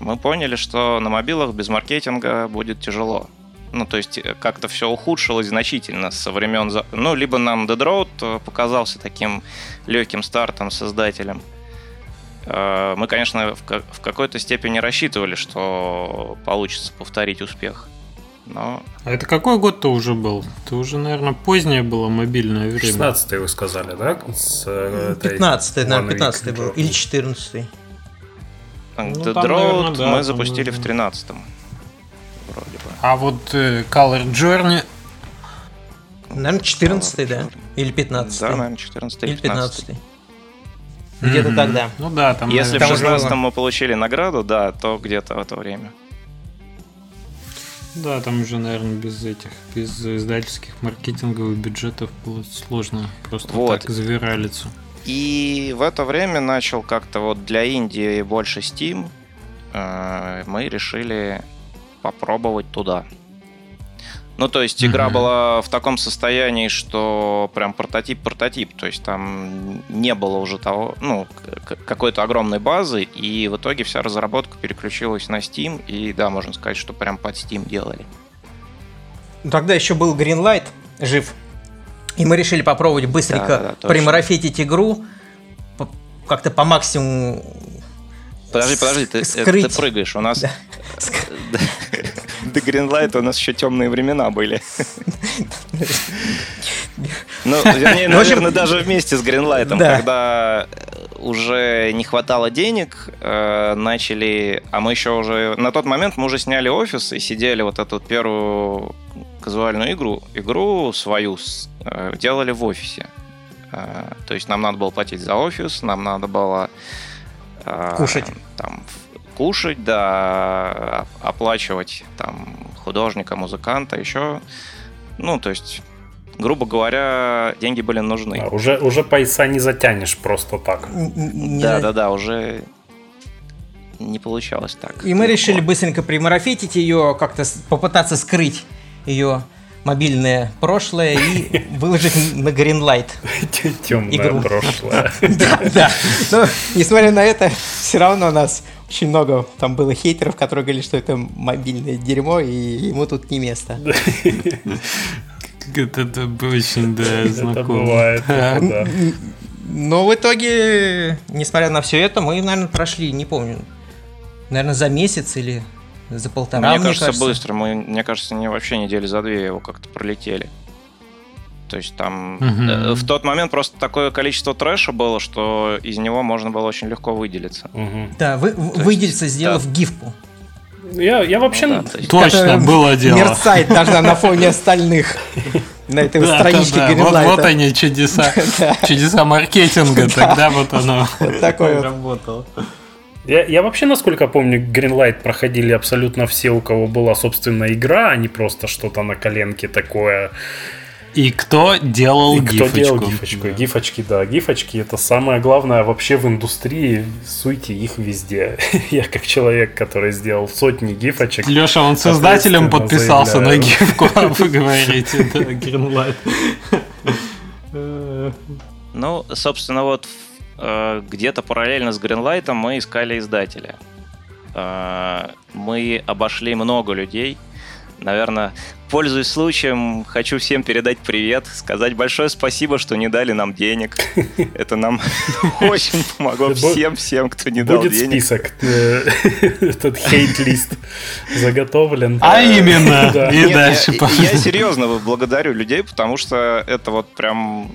Speaker 4: мы поняли, что на мобилах без маркетинга будет тяжело. Ну, то есть, э, как-то все ухудшилось значительно со времен... Ну, либо нам Dead Road э, показался таким легким стартом. Э, мы, конечно, в какой-то степени рассчитывали, что получится повторить успех но...
Speaker 1: А это какой год-то уже был? Это уже, наверное, позднее было мобильное время.
Speaker 2: 16 вы сказали, да? С,
Speaker 3: 15 э, наверное, 15 был. Или 14
Speaker 4: ну, The Road да, мы запустили там... в 13-м.
Speaker 1: Вроде бы. А вот э, Color Journey...
Speaker 3: Наверное, 14 да? Или 15
Speaker 4: Да, наверное, 14 или 15 -й.
Speaker 3: Где-то mm-hmm. тогда.
Speaker 1: Ну да, там...
Speaker 4: Если наверное, в 16 мы получили награду, да, то где-то в это время.
Speaker 1: Да, там уже, наверное, без этих, без издательских маркетинговых бюджетов было сложно просто вот. так завиралиться.
Speaker 4: И в это время начал как-то вот для Индии больше Steam. Э, мы решили попробовать туда. Ну, то есть игра mm-hmm. была в таком состоянии, что прям прототип-прототип. То есть там не было уже того, ну, какой-то огромной базы, и в итоге вся разработка переключилась на Steam, и да, можно сказать, что прям под Steam делали.
Speaker 3: Ну, тогда еще был Greenlight жив, и мы решили попробовать быстренько да, да, примарафетить игру, как-то по максимуму
Speaker 4: Подожди, подожди, ты, скрыть. ты прыгаешь. У нас... Да. До Greenlight у нас еще темные времена были. Ну, вернее, наверное, даже вместе с Greenlight, когда уже не хватало денег, э, начали... А мы еще уже... На тот момент мы уже сняли офис и сидели вот эту первую казуальную игру, игру свою э, делали в офисе. Э, то есть нам надо было платить за офис, нам надо было...
Speaker 3: Кушать.
Speaker 4: Там, кушать, да, оплачивать там художника, музыканта, еще. Ну, то есть грубо говоря, деньги были нужны.
Speaker 2: А, уже, уже пояса не затянешь просто так.
Speaker 4: Да, да, да, уже не получалось так.
Speaker 3: И мы решили быстренько примарафетить ее, как-то попытаться скрыть ее мобильное прошлое и выложить на Greenlight.
Speaker 2: Темное прошлое.
Speaker 3: Да, да. Но, несмотря на это, все равно у нас очень много там было хейтеров, которые говорили, что это мобильное дерьмо, и ему тут не место.
Speaker 1: Это, это очень, да, знакомо.
Speaker 2: Бывает, да.
Speaker 3: Но в итоге, несмотря на все это, мы, наверное, прошли, не помню, наверное, за месяц или за полтора,
Speaker 4: мне, мне кажется, кажется, быстро. Мы, мне кажется, не вообще недели за две его как-то пролетели. То есть там угу. в тот момент просто такое количество трэша было, что из него можно было очень легко выделиться.
Speaker 3: Угу. Да, вы, выделиться, есть, сделав да. гифку.
Speaker 2: Я, я вообще... Ну,
Speaker 1: да, Точно, было дело.
Speaker 3: Мерцает даже на фоне остальных на этой да, страничке да,
Speaker 1: да. Вот, вот они чудеса, чудеса маркетинга, тогда вот оно
Speaker 3: такое
Speaker 1: работало.
Speaker 2: Я, я вообще, насколько помню, Greenlight проходили абсолютно все, у кого была собственная игра, а не просто что-то на коленке такое.
Speaker 1: И кто делал и гифочку. кто делал
Speaker 2: гифочку. Да. Гифочки, да. Гифочки это самое главное вообще в индустрии. Суйте их везде. Я как человек, который сделал сотни гифочек.
Speaker 1: Леша, он создателем подписался заявляю. на гифку, а вы говорите, да, Greenlight.
Speaker 4: Ну, собственно, вот где-то параллельно с Greenlight мы искали издателя. Э, мы обошли много людей. Наверное, пользуясь случаем, хочу всем передать привет, сказать большое спасибо, что не дали нам денег. Это нам очень помогло всем, всем, кто не дал денег.
Speaker 2: Будет список, э, этот хейт-лист заготовлен.
Speaker 1: А именно, и дальше.
Speaker 4: Я серьезно благодарю людей, потому что это вот прям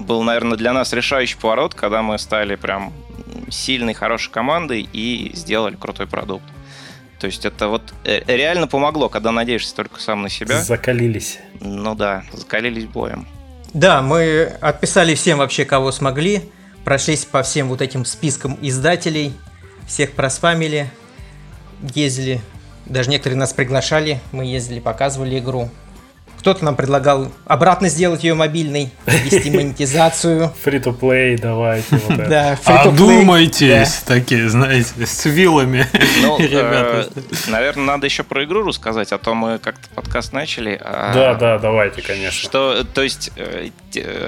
Speaker 4: был, наверное, для нас решающий поворот, когда мы стали прям сильной, хорошей командой и сделали крутой продукт. То есть это вот э, реально помогло, когда надеешься только сам на себя.
Speaker 2: Закалились.
Speaker 4: Ну да, закалились боем.
Speaker 3: Да, мы отписали всем вообще, кого смогли. Прошлись по всем вот этим спискам издателей. Всех проспамили. Ездили. Даже некоторые нас приглашали. Мы ездили, показывали игру. Кто-то нам предлагал обратно сделать ее мобильной, ввести монетизацию.
Speaker 2: Free-to-play давайте. Вот
Speaker 3: да,
Speaker 1: Одумайтесь, такие, знаете, с вилами. Ну,
Speaker 4: э, наверное, надо еще про игру рассказать, а то мы как-то подкаст начали. А
Speaker 2: да, да, давайте, конечно.
Speaker 4: Что, то есть, э,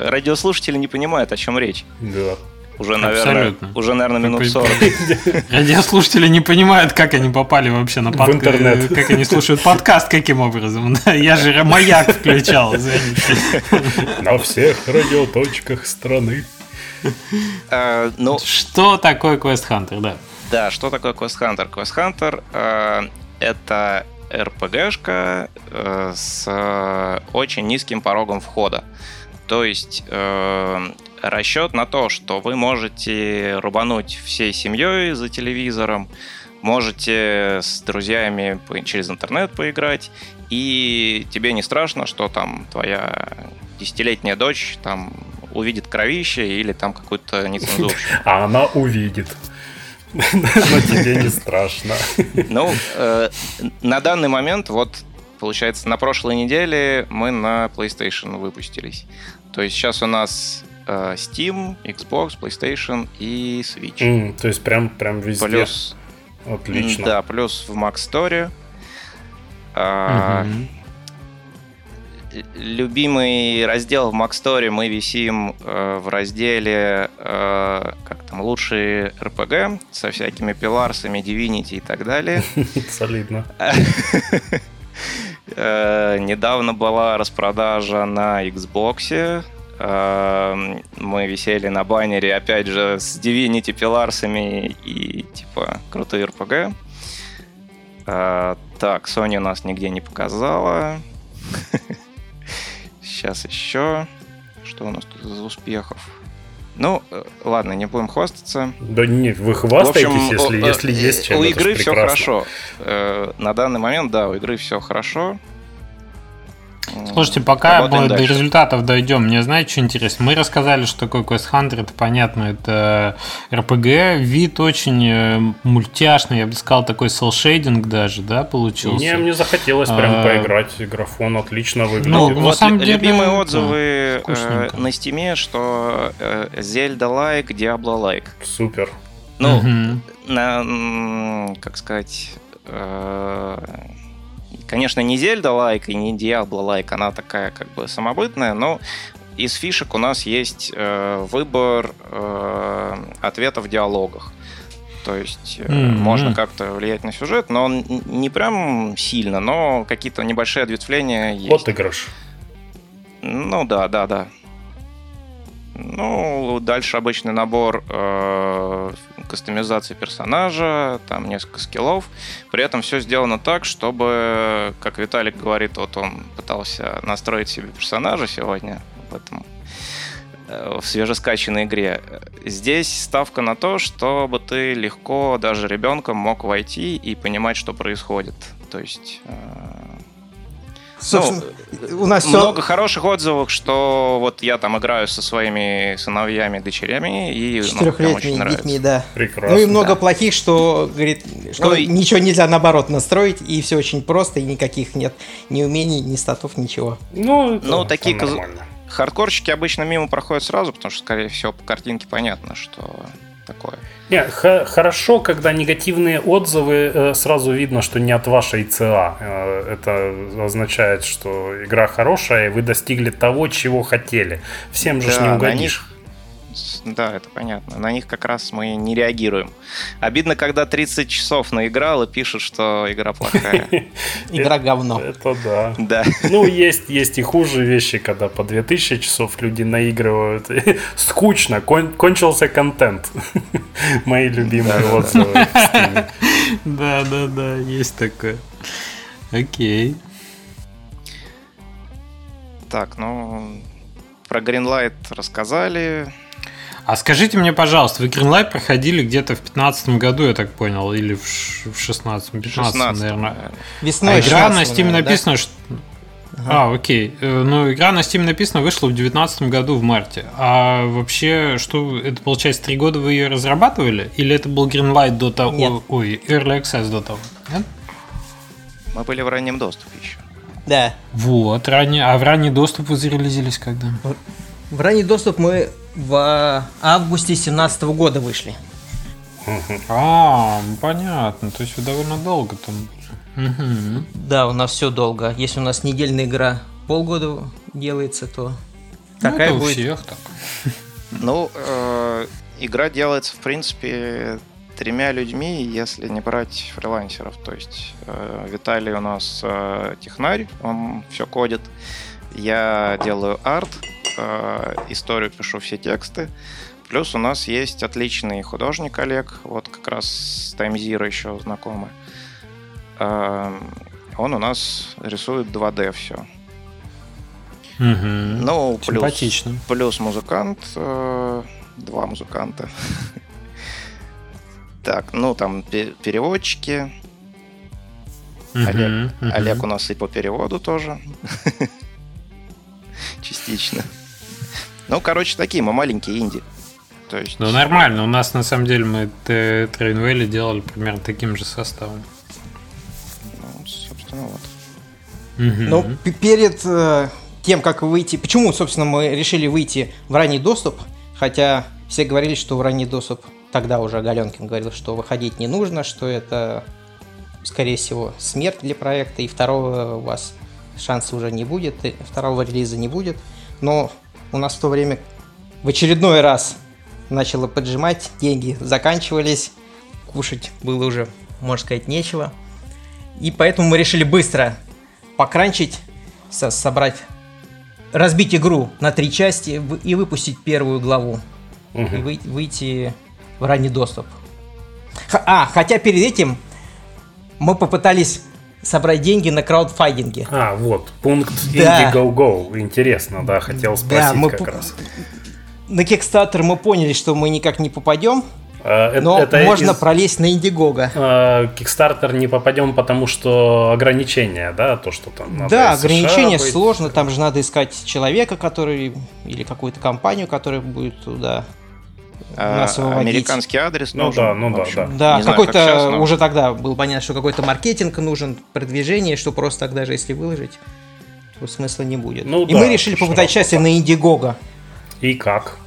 Speaker 4: радиослушатели не понимают, о чем речь.
Speaker 2: Да.
Speaker 4: Уже, наверное, Абсолютно. уже, наверное, минут 40.
Speaker 1: Радиослушатели не понимают, как они попали вообще на
Speaker 2: подкаст. интернет.
Speaker 1: Как они слушают подкаст, каким образом. Я же маяк включал.
Speaker 2: На всех радиоточках страны.
Speaker 1: А, ну, что такое Quest Hunter, да?
Speaker 4: Да, что такое Quest Hunter? Quest Hunter а, это РПГшка э, с очень низким порогом входа. То есть э, расчет на то, что вы можете рубануть всей семьей за телевизором, можете с друзьями через интернет поиграть, и тебе не страшно, что там твоя десятилетняя дочь там увидит кровище или там какую-то нецензуру.
Speaker 2: А она увидит. Но тебе не страшно.
Speaker 4: Ну, э, на данный момент, вот, получается, на прошлой неделе мы на PlayStation выпустились. То есть сейчас у нас Steam, Xbox, PlayStation и Switch.
Speaker 2: Mm, то есть прям, прям везде.
Speaker 4: Плюс,
Speaker 2: Отлично.
Speaker 4: Да, плюс в Mac Store. Mm-hmm. Любимый раздел в Mac Store мы висим э, в разделе э, как там лучшие RPG со всякими пиларсами, Divinity и так далее.
Speaker 2: Солидно.
Speaker 4: Э, недавно была распродажа на Xbox мы висели на баннере, опять же, с Divinity пиларсами и, типа, крутой RPG. Э, Так, Sony нас нигде не показала. Сейчас еще. Что у нас тут из успехов? Ну, э, ладно, не будем хвастаться.
Speaker 2: Да нет, вы хвастаетесь, общем, если, если есть чем.
Speaker 4: У игры все хорошо. Э, на данный момент, да, у игры все хорошо.
Speaker 1: Слушайте, пока мы до результатов дойдем, мне знаете, что интересно? Мы рассказали, что такое Quest Hunter, это понятно, это RPG, вид очень э, мультяшный, я бы сказал, такой селшейдинг даже, да, получился?
Speaker 2: Не, мне захотелось прям а... поиграть, графон отлично выглядит. Ну,
Speaker 4: вот на самом деле, любимые отзывы э, на стиме, что э, Zelda-like, Diablo-like.
Speaker 2: Супер.
Speaker 4: Ну, угу. на, как сказать... Конечно, не Зельда лайк и не Диабло лайк, она такая как бы самобытная, но из фишек у нас есть э, выбор э, ответов в диалогах. То есть mm-hmm. можно как-то влиять на сюжет, но он не прям сильно, но какие-то небольшие ответвления есть.
Speaker 2: Отыгрыш.
Speaker 4: Ну да, да, да. Ну, дальше обычный набор э, кастомизации персонажа, там несколько скиллов. При этом все сделано так, чтобы, как Виталик говорит, вот он пытался настроить себе персонажа сегодня в этом э, в свежескачанной игре. Здесь ставка на то, чтобы ты легко, даже ребенком, мог войти и понимать, что происходит. То есть э, Собственно, ну, у нас много все... хороших отзывов, что вот я там играю со своими сыновьями, дочерями и
Speaker 3: четырехлетними ну, детьми, да.
Speaker 2: Прекрасно.
Speaker 3: Ну и много да. плохих, что говорит, что ну, ничего нельзя наоборот настроить и все очень просто и никаких нет ни умений, ни статов, ничего.
Speaker 4: Ну, ну такие коз... хардкорщики обычно мимо проходят сразу, потому что скорее всего по картинке понятно, что такое.
Speaker 2: Не, хорошо, когда негативные отзывы, э, сразу видно, что не от вашей ЦА. Э, это означает, что игра хорошая, и вы достигли того, чего хотели. Всем же да, не угодишь.
Speaker 4: Да, это понятно. На них как раз мы не реагируем. Обидно, когда 30 часов наиграл и пишут, что игра плохая.
Speaker 3: Игра говно.
Speaker 2: Это да.
Speaker 4: Да.
Speaker 2: Ну, есть, есть и хуже вещи, когда по 2000 часов люди наигрывают. Скучно, кончился контент. Мои любимые отзывы.
Speaker 1: Да, да, да, есть такое. Окей.
Speaker 4: Так, ну, про Greenlight рассказали.
Speaker 1: А скажите мне, пожалуйста, вы Greenlight проходили где-то в 15 году, я так понял, или в 16 15 16 наверное.
Speaker 3: Весной
Speaker 1: а игра на Steam наверное, написано, да? что... Ага. А, окей. Э, ну, игра на Steam написано вышла в 2019 году в марте. А вообще, что это получается, три года вы ее разрабатывали? Или это был Greenlight до того?
Speaker 3: Нет.
Speaker 1: Ой, Early Access до того? Нет?
Speaker 4: Мы были в раннем доступе еще.
Speaker 3: Да.
Speaker 1: Вот, ранее. А в ранний доступ вы зарелизились когда?
Speaker 3: В ранний доступ мы в августе 2017 года вышли.
Speaker 1: А, понятно. То есть вы довольно долго там Угу.
Speaker 3: Да, у нас все долго. Если у нас недельная игра полгода делается, то ну,
Speaker 1: такая это у будет. всех так.
Speaker 4: Ну, э, игра делается, в принципе, тремя людьми, если не брать фрилансеров. То есть э, Виталий у нас э, технарь, он все кодит. Я делаю арт, э, историю пишу все тексты. Плюс у нас есть отличный художник Олег, вот как раз с Zero еще знакомый. Э, он у нас рисует 2D все.
Speaker 1: Угу.
Speaker 4: Ну, плюс, плюс музыкант, э, два музыканта. Так, ну там переводчики. Олег, Олег у нас и по переводу тоже. Частично. Ну, короче, такие мы маленькие инди.
Speaker 1: То есть... Ну, нормально. У нас, на самом деле, мы Train делали примерно таким же составом.
Speaker 4: Ну, собственно, вот.
Speaker 3: Ну, перед э, тем, как выйти... Почему, собственно, мы решили выйти в ранний доступ? Хотя все говорили, что в ранний доступ... Тогда уже Галенкин говорил, что выходить не нужно, что это, скорее всего, смерть для проекта, и второго у вас шанса уже не будет, второго релиза не будет. Но у нас в то время в очередной раз начало поджимать, деньги заканчивались, кушать было уже, можно сказать, нечего. И поэтому мы решили быстро покранчить, со собрать, разбить игру на три части и выпустить первую главу. Угу. И вы, выйти в ранний доступ. А, хотя перед этим мы попытались собрать деньги на краудфандинге.
Speaker 2: А, вот, пункт
Speaker 3: Да.
Speaker 2: Indiegogo. Интересно, да, хотел спросить
Speaker 3: мы
Speaker 2: как
Speaker 3: по-
Speaker 2: раз.
Speaker 3: На Kickstarter мы поняли, что мы никак не попадем,
Speaker 2: А,
Speaker 3: но
Speaker 2: это
Speaker 3: можно
Speaker 2: из-
Speaker 3: пролезть на Indiegogo.
Speaker 2: а, Kickstarter не попадем, потому что ограничения, да, то, что там надо
Speaker 3: Да, ограничения
Speaker 2: быть.
Speaker 3: сложно, там же надо искать человека, который или какую-то компанию, которая будет туда Выводить.
Speaker 4: американский адрес
Speaker 2: Ну
Speaker 4: нужен,
Speaker 2: да, ну да, да.
Speaker 3: Да,
Speaker 4: Не знаю, как
Speaker 3: какой-то
Speaker 4: щас, но-
Speaker 3: уже тогда было понятно, что какой-то маркетинг нужен, продвижение, что просто так даже если выложить, то смысла не будет.
Speaker 2: Ну
Speaker 3: И
Speaker 2: да,
Speaker 3: мы решили попытать счастье на Indiegogo.
Speaker 2: И как?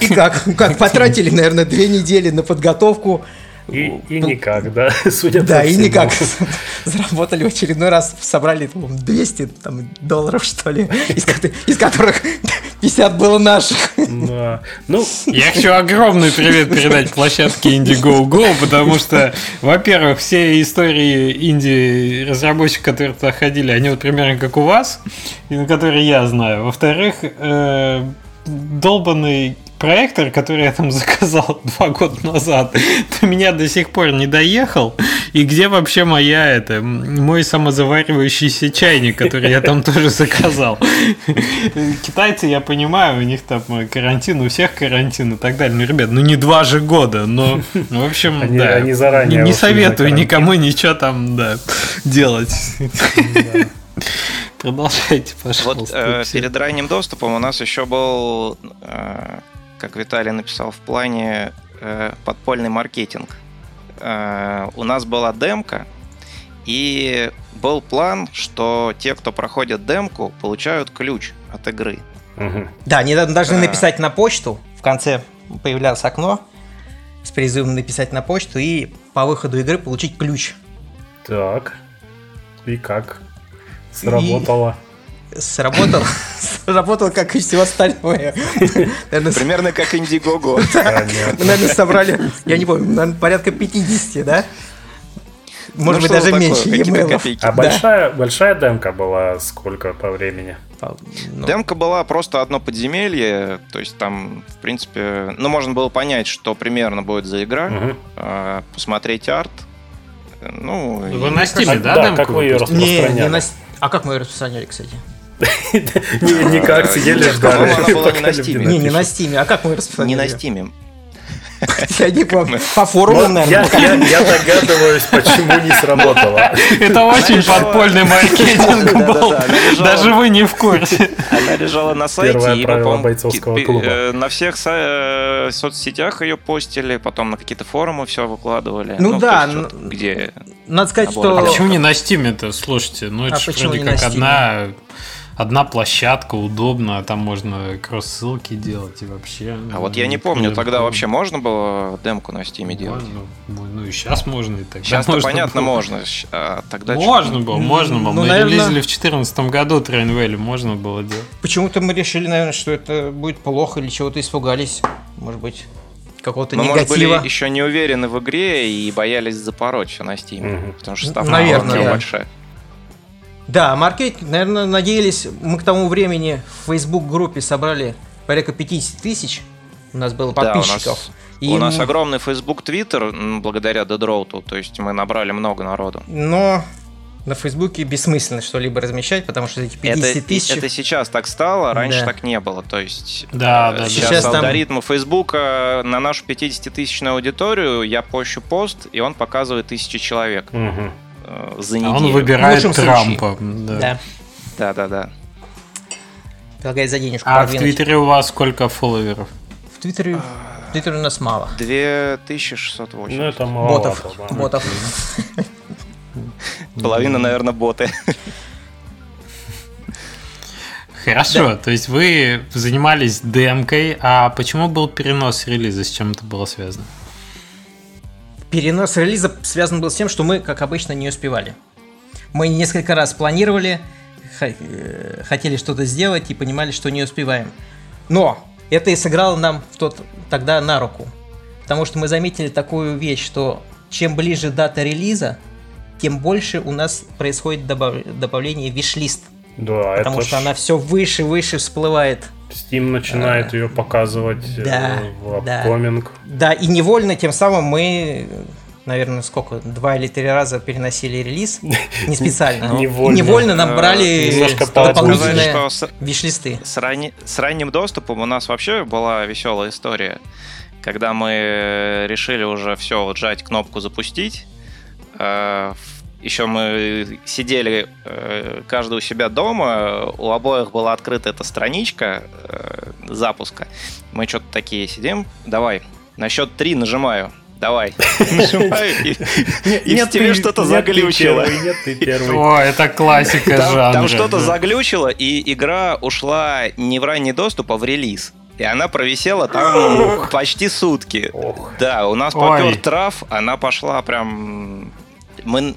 Speaker 3: И как? Как потратили, наверное, две недели на подготовку.
Speaker 2: И, и
Speaker 3: Ну,
Speaker 2: никак, да, судя
Speaker 3: Да,
Speaker 2: по
Speaker 3: и
Speaker 2: всему.
Speaker 3: никак. Заработали в очередной раз, собрали по-моему, 200 там, долларов, что ли, из, из которых 50 было наших.
Speaker 2: Да. Ну,
Speaker 1: Я хочу огромный привет передать площадке Indiegogo, потому что, во-первых, все истории инди-разработчиков, которые туда ходили, они вот примерно как у вас, и на которые я знаю. Во-вторых, э, долбанный проектор, который я там заказал два года назад, до меня до сих пор не доехал. И где вообще моя это мой самозаваривающийся чайник, который я там тоже заказал? Китайцы, я понимаю, у них там карантин, у всех карантин и так далее. Ну, ребят, ну не два же года, но, ну, в общем,
Speaker 2: Они-
Speaker 1: да.
Speaker 2: они заранее
Speaker 1: Не, не советую никому ничего там, да, делать. Продолжайте,
Speaker 4: Вот
Speaker 1: пожалуйста.
Speaker 4: э,
Speaker 1: все.
Speaker 4: перед ранним доступом у нас еще был, э, как Виталий написал в плане, э, подпольный маркетинг. Э, у нас была демка, и был план, что те, кто проходит демку, получают ключ от игры.
Speaker 2: мгм.
Speaker 3: Да, они должны
Speaker 4: А.
Speaker 3: написать на почту. В конце появлялось окно с призывом написать на почту и по выходу игры получить ключ.
Speaker 2: так. И как? Сработало.
Speaker 3: Сработал, сработал, как и все остальное.
Speaker 4: Примерно как Indiegogo.
Speaker 3: мы, наверное, собрали, я не помню, наверное, порядка 50, да? Может
Speaker 4: Ну,
Speaker 3: быть, даже меньше.
Speaker 2: А большая, большая демка была сколько по времени?
Speaker 3: Ну,
Speaker 4: Демка была просто одно подземелье, то есть там, в принципе, ну, можно было понять, что примерно будет за игра, э, посмотреть арт, ну...
Speaker 1: Вы
Speaker 4: и-
Speaker 1: на стиме,
Speaker 2: А,
Speaker 1: да,
Speaker 2: да,
Speaker 1: демку
Speaker 2: как вы ее
Speaker 1: выпустили?
Speaker 3: Не, не
Speaker 2: распространяли?
Speaker 3: на... А как мы ее распространяли, кстати?
Speaker 2: Не- Никак сидели, ждали.
Speaker 4: не.
Speaker 3: Не, не на стиме. А как мы распространяли?
Speaker 4: Не на стиме.
Speaker 3: Я не помню. По форумам, наверное.
Speaker 2: я, догадываюсь, почему не сработало.
Speaker 1: Это очень подпольный маркетинг был. Даже вы не в курсе.
Speaker 4: Она лежала на сайте,
Speaker 2: Первое правило бойцовского клуба.
Speaker 4: э, на всех э, соцсетях ее постили, потом на какие-то форумы все выкладывали.
Speaker 3: Ну да,
Speaker 4: то есть
Speaker 3: ну-
Speaker 4: где...
Speaker 3: Надо сказать, что...
Speaker 1: А почему не на стиме-то? Слушайте, ну это
Speaker 3: А
Speaker 1: ж
Speaker 3: почему
Speaker 1: вроде как одна, одна площадка, удобно, там можно кросс-ссылки делать и вообще.
Speaker 4: А вот я не
Speaker 1: ну,
Speaker 4: помню, тогда вообще можно было демку на стиме делать?
Speaker 1: Можно. Ну и сейчас можно и тогда
Speaker 4: Сейчас-то
Speaker 1: можно
Speaker 4: понятно
Speaker 1: было.
Speaker 4: можно, а тогда
Speaker 1: Можно было, можно было.
Speaker 3: Ну,
Speaker 1: Мы
Speaker 3: наверное-
Speaker 1: релизили в 2014 году Train Valley, можно было делать.
Speaker 3: Почему-то мы решили, наверное, что это будет плохо или чего-то испугались. Может быть, какого-то
Speaker 4: Мы, может, были
Speaker 3: негатива.
Speaker 4: еще не уверены в игре и боялись запороть все на стиме,
Speaker 2: Мгм.
Speaker 4: потому что ставка
Speaker 3: Наверное,
Speaker 4: была
Speaker 3: да.
Speaker 4: большая.
Speaker 3: Да, маркетинг, наверное, надеялись, мы к тому времени в Facebook-группе собрали порядка 50 тысяч. У нас было
Speaker 4: Да, у нас-
Speaker 3: подписчиков. И
Speaker 4: У нас огромный Facebook, Twitter, благодаря Dead Road, то есть мы набрали много народу.
Speaker 3: Но на Фейсбуке бессмысленно что-либо размещать, потому что эти 50
Speaker 4: Это,
Speaker 3: тысяч...
Speaker 4: это сейчас так стало, раньше
Speaker 3: Да.
Speaker 4: так не было. То есть
Speaker 1: Да,
Speaker 4: э,
Speaker 1: да,
Speaker 4: сейчас,
Speaker 3: Сейчас там-
Speaker 4: алгоритмы Фейсбука на нашу 50-тысячную аудиторию я пощу пост, и он показывает тысячи человек
Speaker 2: Мгм.
Speaker 4: Э, за
Speaker 1: А
Speaker 4: неделю.
Speaker 1: он
Speaker 3: В
Speaker 1: выбирает Трампа. да.
Speaker 3: Да,
Speaker 4: Да, да, да.
Speaker 3: предлагает за денежку
Speaker 1: А в
Speaker 3: продвинуть.
Speaker 1: Твиттере у вас сколько фолловеров?
Speaker 3: В Твиттере, в Твиттере у нас мало.
Speaker 4: 2608.
Speaker 2: Ну, это маловато,
Speaker 3: Ботов.
Speaker 2: да.
Speaker 3: Ботов.
Speaker 4: Половина, наверное, боты.
Speaker 1: Хорошо, то есть вы занимались демкой, а почему был перенос релиза, с чем это было связано?
Speaker 3: Перенос релиза связан был с тем, что мы, как обычно, не успевали. Мы несколько раз планировали, э, хотели что-то сделать и понимали, что не успеваем. Но это и сыграло нам в тот, тогда на руку. Потому что мы заметили такую вещь, что чем ближе дата релиза, тем больше у нас происходит добав- добавление виш-лист.
Speaker 2: Да,
Speaker 3: Потому
Speaker 2: это
Speaker 3: что
Speaker 2: ж
Speaker 3: она все выше и выше всплывает.
Speaker 2: Steam начинает ее показывать
Speaker 3: Да,
Speaker 2: э, в
Speaker 3: да.
Speaker 2: апкоминг.
Speaker 3: Да, и невольно тем самым мы наверное, сколько, два или три раза переносили релиз, не специально.
Speaker 2: Невольно.
Speaker 3: Невольно нам
Speaker 4: Э,
Speaker 3: брали
Speaker 2: немножко
Speaker 3: дополнительные
Speaker 4: Сказать, что с-
Speaker 3: виш-листы.
Speaker 4: С, ранни- с ранним доступом у нас вообще была веселая история. Когда мы решили уже все, вот жать кнопку запустить, еще мы сидели э, каждый у себя дома, у обоих была открыта эта страничка э, запуска. Мы что-то такие сидим, давай, на счет три нажимаю, давай. Нажимаю, и и в тебе что-то заглючило.
Speaker 2: Нет, ты первый.
Speaker 1: О, это классика
Speaker 4: Там,
Speaker 1: жанра.
Speaker 4: там что-то
Speaker 1: да.
Speaker 4: заглючило, и игра ушла не в ранний доступ, а в релиз. И она провисела там почти сутки.
Speaker 2: Ох.
Speaker 4: Да, у нас попер трав, она пошла прям... Мы,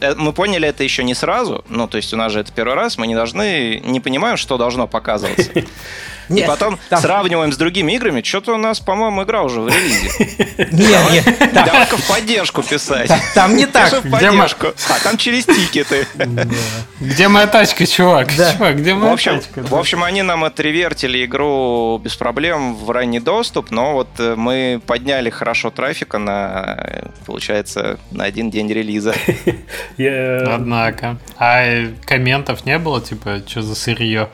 Speaker 4: э, мы поняли это еще не сразу, ну, то есть у нас же это первый раз, мы не должны, не понимаем, что должно показываться. И
Speaker 3: Нет,
Speaker 4: потом
Speaker 3: там-
Speaker 4: сравниваем с другими играми, что-то у нас, по-моему, игра уже в релизе.
Speaker 3: Нет, нет,
Speaker 4: Давай-ка в поддержку писать.
Speaker 3: там- не так.
Speaker 4: В
Speaker 1: Где
Speaker 4: поддержку. А там через тикеты.
Speaker 1: Где моя тачка, чувак?
Speaker 3: Да.
Speaker 1: Чувак, где
Speaker 4: В
Speaker 1: моя
Speaker 4: общем,
Speaker 1: тачка?
Speaker 4: в общем, они нам отревертили игру без проблем в ранний доступ, но вот э, мы подняли хорошо трафика на, получается, на один день релиза.
Speaker 1: Однако. А э, комментов не было, типа, что за сырье?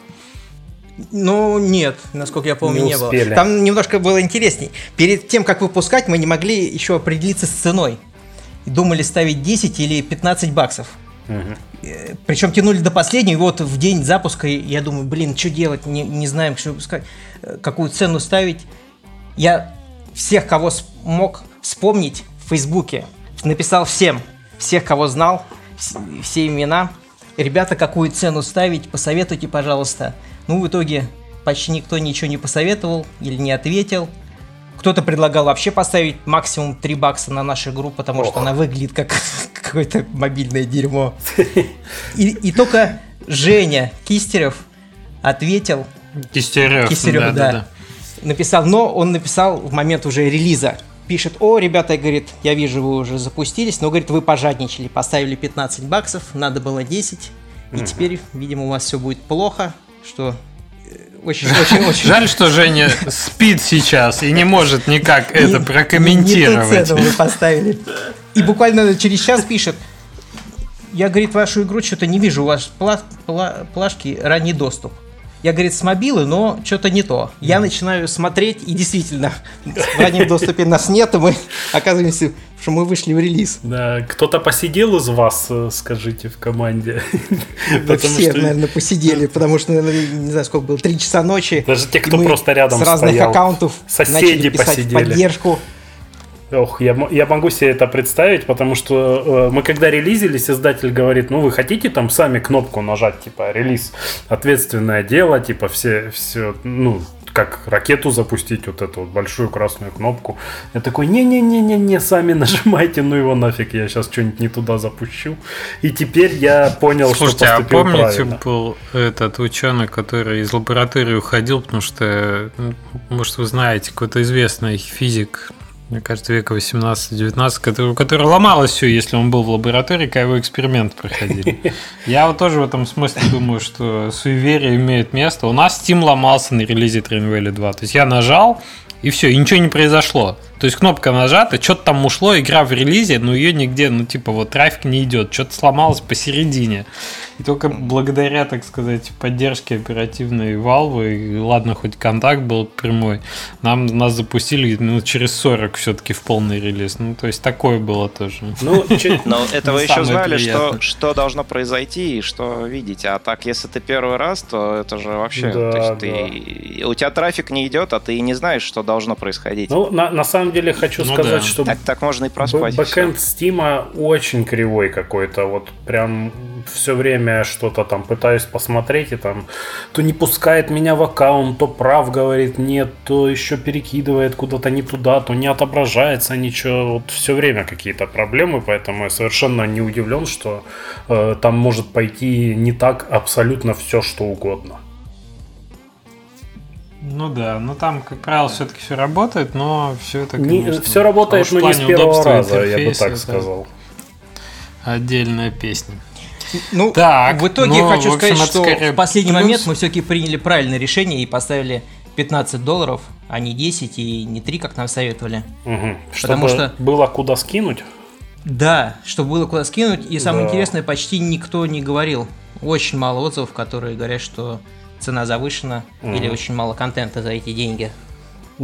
Speaker 3: Ну, нет, насколько я помню,
Speaker 2: Не
Speaker 3: не,
Speaker 2: успели.
Speaker 3: было. Там немножко было интересней. Перед тем, как выпускать, мы не могли еще определиться с ценой. И Думали ставить 10 или 15 баксов.
Speaker 2: Мгм.
Speaker 3: Причем тянули до последнего, и вот в день запуска я думаю, блин, что делать, не, не знаем, что выпускать, э, какую цену ставить. Я всех, кого смог вспомнить в Фейсбуке, написал всем, всех, кого знал, вс- все имена. Ребята, какую цену ставить, посоветуйте, пожалуйста. Ну, в итоге почти никто ничего не посоветовал или не ответил. Кто-то предлагал вообще поставить максимум 3 бакса на нашу игру, потому что
Speaker 2: Ох.
Speaker 3: она выглядит как какое-то мобильное дерьмо. И, и только Женя Кистерев ответил,
Speaker 1: Кистерев.
Speaker 3: Кистерев, да, написал, но он написал в момент уже релиза. Пишет, о, ребята, говорит, я вижу, вы уже запустились, но, говорит, вы пожадничали, поставили 15 баксов, надо было 10, и теперь, видимо, у вас все будет плохо, что э, очень, очень, очень...
Speaker 1: Жаль, что Женя спит сейчас и не может никак это
Speaker 3: Не- Не ту
Speaker 1: прокомментировать.
Speaker 3: вы поставили. И буквально через час пишет, я, говорит, вашу игру что-то не вижу, у вас пла- пла- плашки ранний доступ. Я, говорит, с мобилы, но что-то не то. Я начинаю смотреть, и действительно, в раннем доступе нас нет, и мы оказываемся, что мы вышли в релиз.
Speaker 2: Да, кто-то посидел из вас, э, скажите, в команде.
Speaker 3: Да все,
Speaker 2: что
Speaker 3: наверное, посидели, потому что, наверное, не знаю, сколько было, 3 часа ночи.
Speaker 2: Даже те, кто просто рядом
Speaker 3: С разных
Speaker 2: стоял.
Speaker 3: аккаунтов
Speaker 2: Соседи
Speaker 3: начали писать
Speaker 2: посидели.
Speaker 3: поддержку.
Speaker 2: Ох, я, я могу себе это представить, потому что э, мы когда релизились, издатель говорит, ну вы хотите там сами кнопку нажать, типа релиз, ответственное дело, типа все, все, ну как ракету запустить, вот эту вот большую красную кнопку. Я такой, не-не-не-не-не, сами нажимайте, ну его нафиг, я сейчас что-нибудь не туда запущу. И теперь я понял,
Speaker 1: Слушайте,
Speaker 2: что
Speaker 1: а
Speaker 2: поступил
Speaker 1: помните,
Speaker 2: правильно.
Speaker 1: был этот ученый, который из лаборатории уходил, потому что, может, вы знаете, какой-то известный физик, мне кажется, века 18-19, который, у которого ломалось все, если он был в лаборатории, когда его эксперимент проходили. Я вот тоже в этом смысле думаю, что суеверие имеет место. У нас Steam ломался на релизе Train Valley 2. То есть я нажал, и все, и ничего не произошло. То есть кнопка нажата, что-то там ушло, игра в релизе, но ее нигде, ну типа вот трафик не идет, что-то сломалось посередине. И только благодаря, так сказать, поддержке оперативной Valve, и ладно, хоть контакт был прямой, нам нас запустили ну, через 40 все-таки в полный релиз. Ну, то есть такое было тоже.
Speaker 2: Ну, чё-
Speaker 4: Но это вы еще знали, что, что должно произойти и что видите. А так, если ты первый раз, то это же вообще...
Speaker 2: Да,
Speaker 4: то есть ты, у тебя трафик не идет, а ты и не знаешь, что должно происходить.
Speaker 2: ну, на, на самом деле хочу
Speaker 1: Ну
Speaker 2: сказать,
Speaker 1: да.
Speaker 2: что
Speaker 4: так, так можно и проспать.
Speaker 2: Бэкэнд Стима очень кривой какой-то. Вот прям все время что-то там пытаюсь посмотреть, и там то не пускает меня в аккаунт, то прав говорит нет, то еще перекидывает куда-то не туда, то не отображается ничего. Вот все время какие-то проблемы, поэтому я совершенно не удивлен, что э, там может пойти не так абсолютно все, что угодно.
Speaker 1: Ну да, ну там, как правило, все-таки все работает, но все это,
Speaker 2: Не,
Speaker 1: конечно,
Speaker 2: все работает, но не с первого раза, я бы
Speaker 1: интерфейса
Speaker 2: так сказал.
Speaker 1: Отдельная песня.
Speaker 3: Ну,
Speaker 1: Так,
Speaker 3: в итоге
Speaker 1: ну,
Speaker 3: хочу
Speaker 1: в общем,
Speaker 3: сказать, что
Speaker 1: скорее
Speaker 3: в последний
Speaker 1: плюс.
Speaker 3: момент мы все-таки приняли правильное решение и поставили 15 долларов, а не 10 и не 3, как нам советовали.
Speaker 2: Мгм.
Speaker 3: Потому
Speaker 2: Чтобы
Speaker 3: что-
Speaker 2: было куда скинуть.
Speaker 3: Да, чтобы было куда скинуть. И самое
Speaker 2: Да.
Speaker 3: интересное, почти никто не говорил. Очень мало отзывов, которые говорят, что цена завышена или
Speaker 2: Мгм.
Speaker 3: очень мало контента за эти деньги.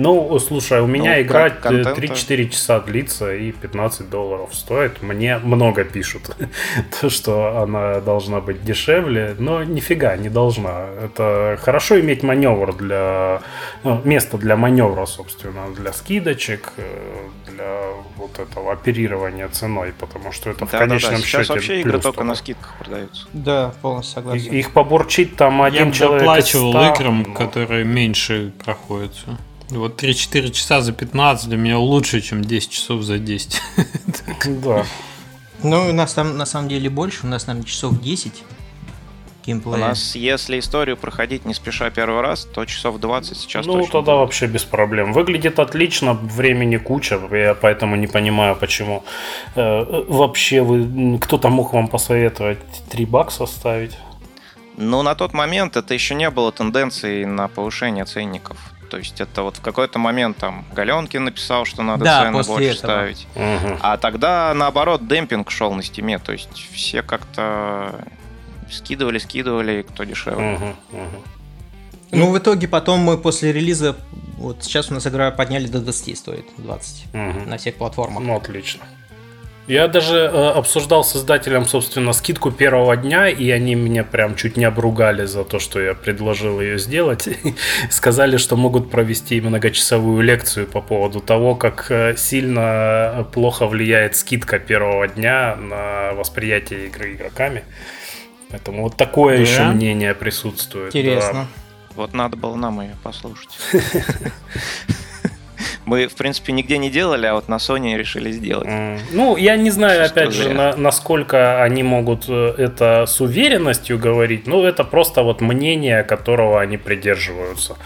Speaker 2: Ну, слушай, у меня
Speaker 4: Ну,
Speaker 2: игра
Speaker 4: как контента.
Speaker 2: 3-4 часа длится и 15 долларов стоит. Мне много пишут, то, что она должна быть дешевле, но нифига не должна. Это хорошо иметь маневр для... ну, место для маневра, собственно, для скидочек, э, для вот этого оперирования ценой, потому что это в
Speaker 4: Да-да-да,
Speaker 2: конечном
Speaker 4: сейчас
Speaker 2: счете
Speaker 4: вообще игры только на скидках продаются.
Speaker 3: Да, полностью
Speaker 2: И-
Speaker 3: согласен.
Speaker 2: Их побурчить там
Speaker 1: Я
Speaker 2: один
Speaker 1: бы
Speaker 2: человек из
Speaker 1: доплачивал
Speaker 2: 100,
Speaker 1: играм,
Speaker 2: ну,
Speaker 1: которые меньше проходятся. Вот 3-4 часа за 15 для меня лучше, чем 10 часов за 10.
Speaker 2: Да.
Speaker 3: Ну, у нас там на самом деле больше, у нас там часов 10
Speaker 4: У
Speaker 3: геймплея.
Speaker 4: нас, если историю проходить не спеша первый раз, то часов 20 сейчас
Speaker 2: ну,
Speaker 4: точно
Speaker 2: тогда
Speaker 4: будет.
Speaker 2: вообще без проблем. Выглядит отлично, времени куча, я поэтому не понимаю, почему. Э, вообще, вы, кто-то мог вам посоветовать 3 бакса ставить?
Speaker 4: Ну, на тот момент это еще не было тенденции на повышение ценников. То есть это вот в какой-то момент там Галенкин написал, что надо
Speaker 3: Да,
Speaker 4: цены
Speaker 3: после
Speaker 4: больше
Speaker 3: этого.
Speaker 4: ставить.
Speaker 2: Мгм.
Speaker 4: А тогда, наоборот, демпинг шел на стиме. То есть все как-то скидывали, скидывали, кто дешевле.
Speaker 2: Мгм, мгм.
Speaker 3: Ну, в итоге потом мы после релиза, вот сейчас у нас игра подняли до 20, стоит 20
Speaker 2: Мгм.
Speaker 3: на всех платформах.
Speaker 2: Ну, отлично. Я даже э, обсуждал с издателем, собственно, скидку первого дня, и они меня прям чуть не обругали за то, что я предложил ее сделать. Сказали, что могут провести многочасовую лекцию по поводу того, как э, сильно плохо влияет скидка первого дня на восприятие игры игроками. Поэтому вот такое
Speaker 1: Да?
Speaker 2: еще мнение присутствует. да.
Speaker 3: Интересно.
Speaker 4: Вот надо было нам ее послушать. Мы, в принципе, нигде не делали, а вот на Sony решили сделать.
Speaker 2: М, Ну, я не знаю,
Speaker 4: Чисто
Speaker 2: опять же, на- насколько они могут э, это с уверенностью говорить. Ну, это просто вот мнение, которого они придерживаются.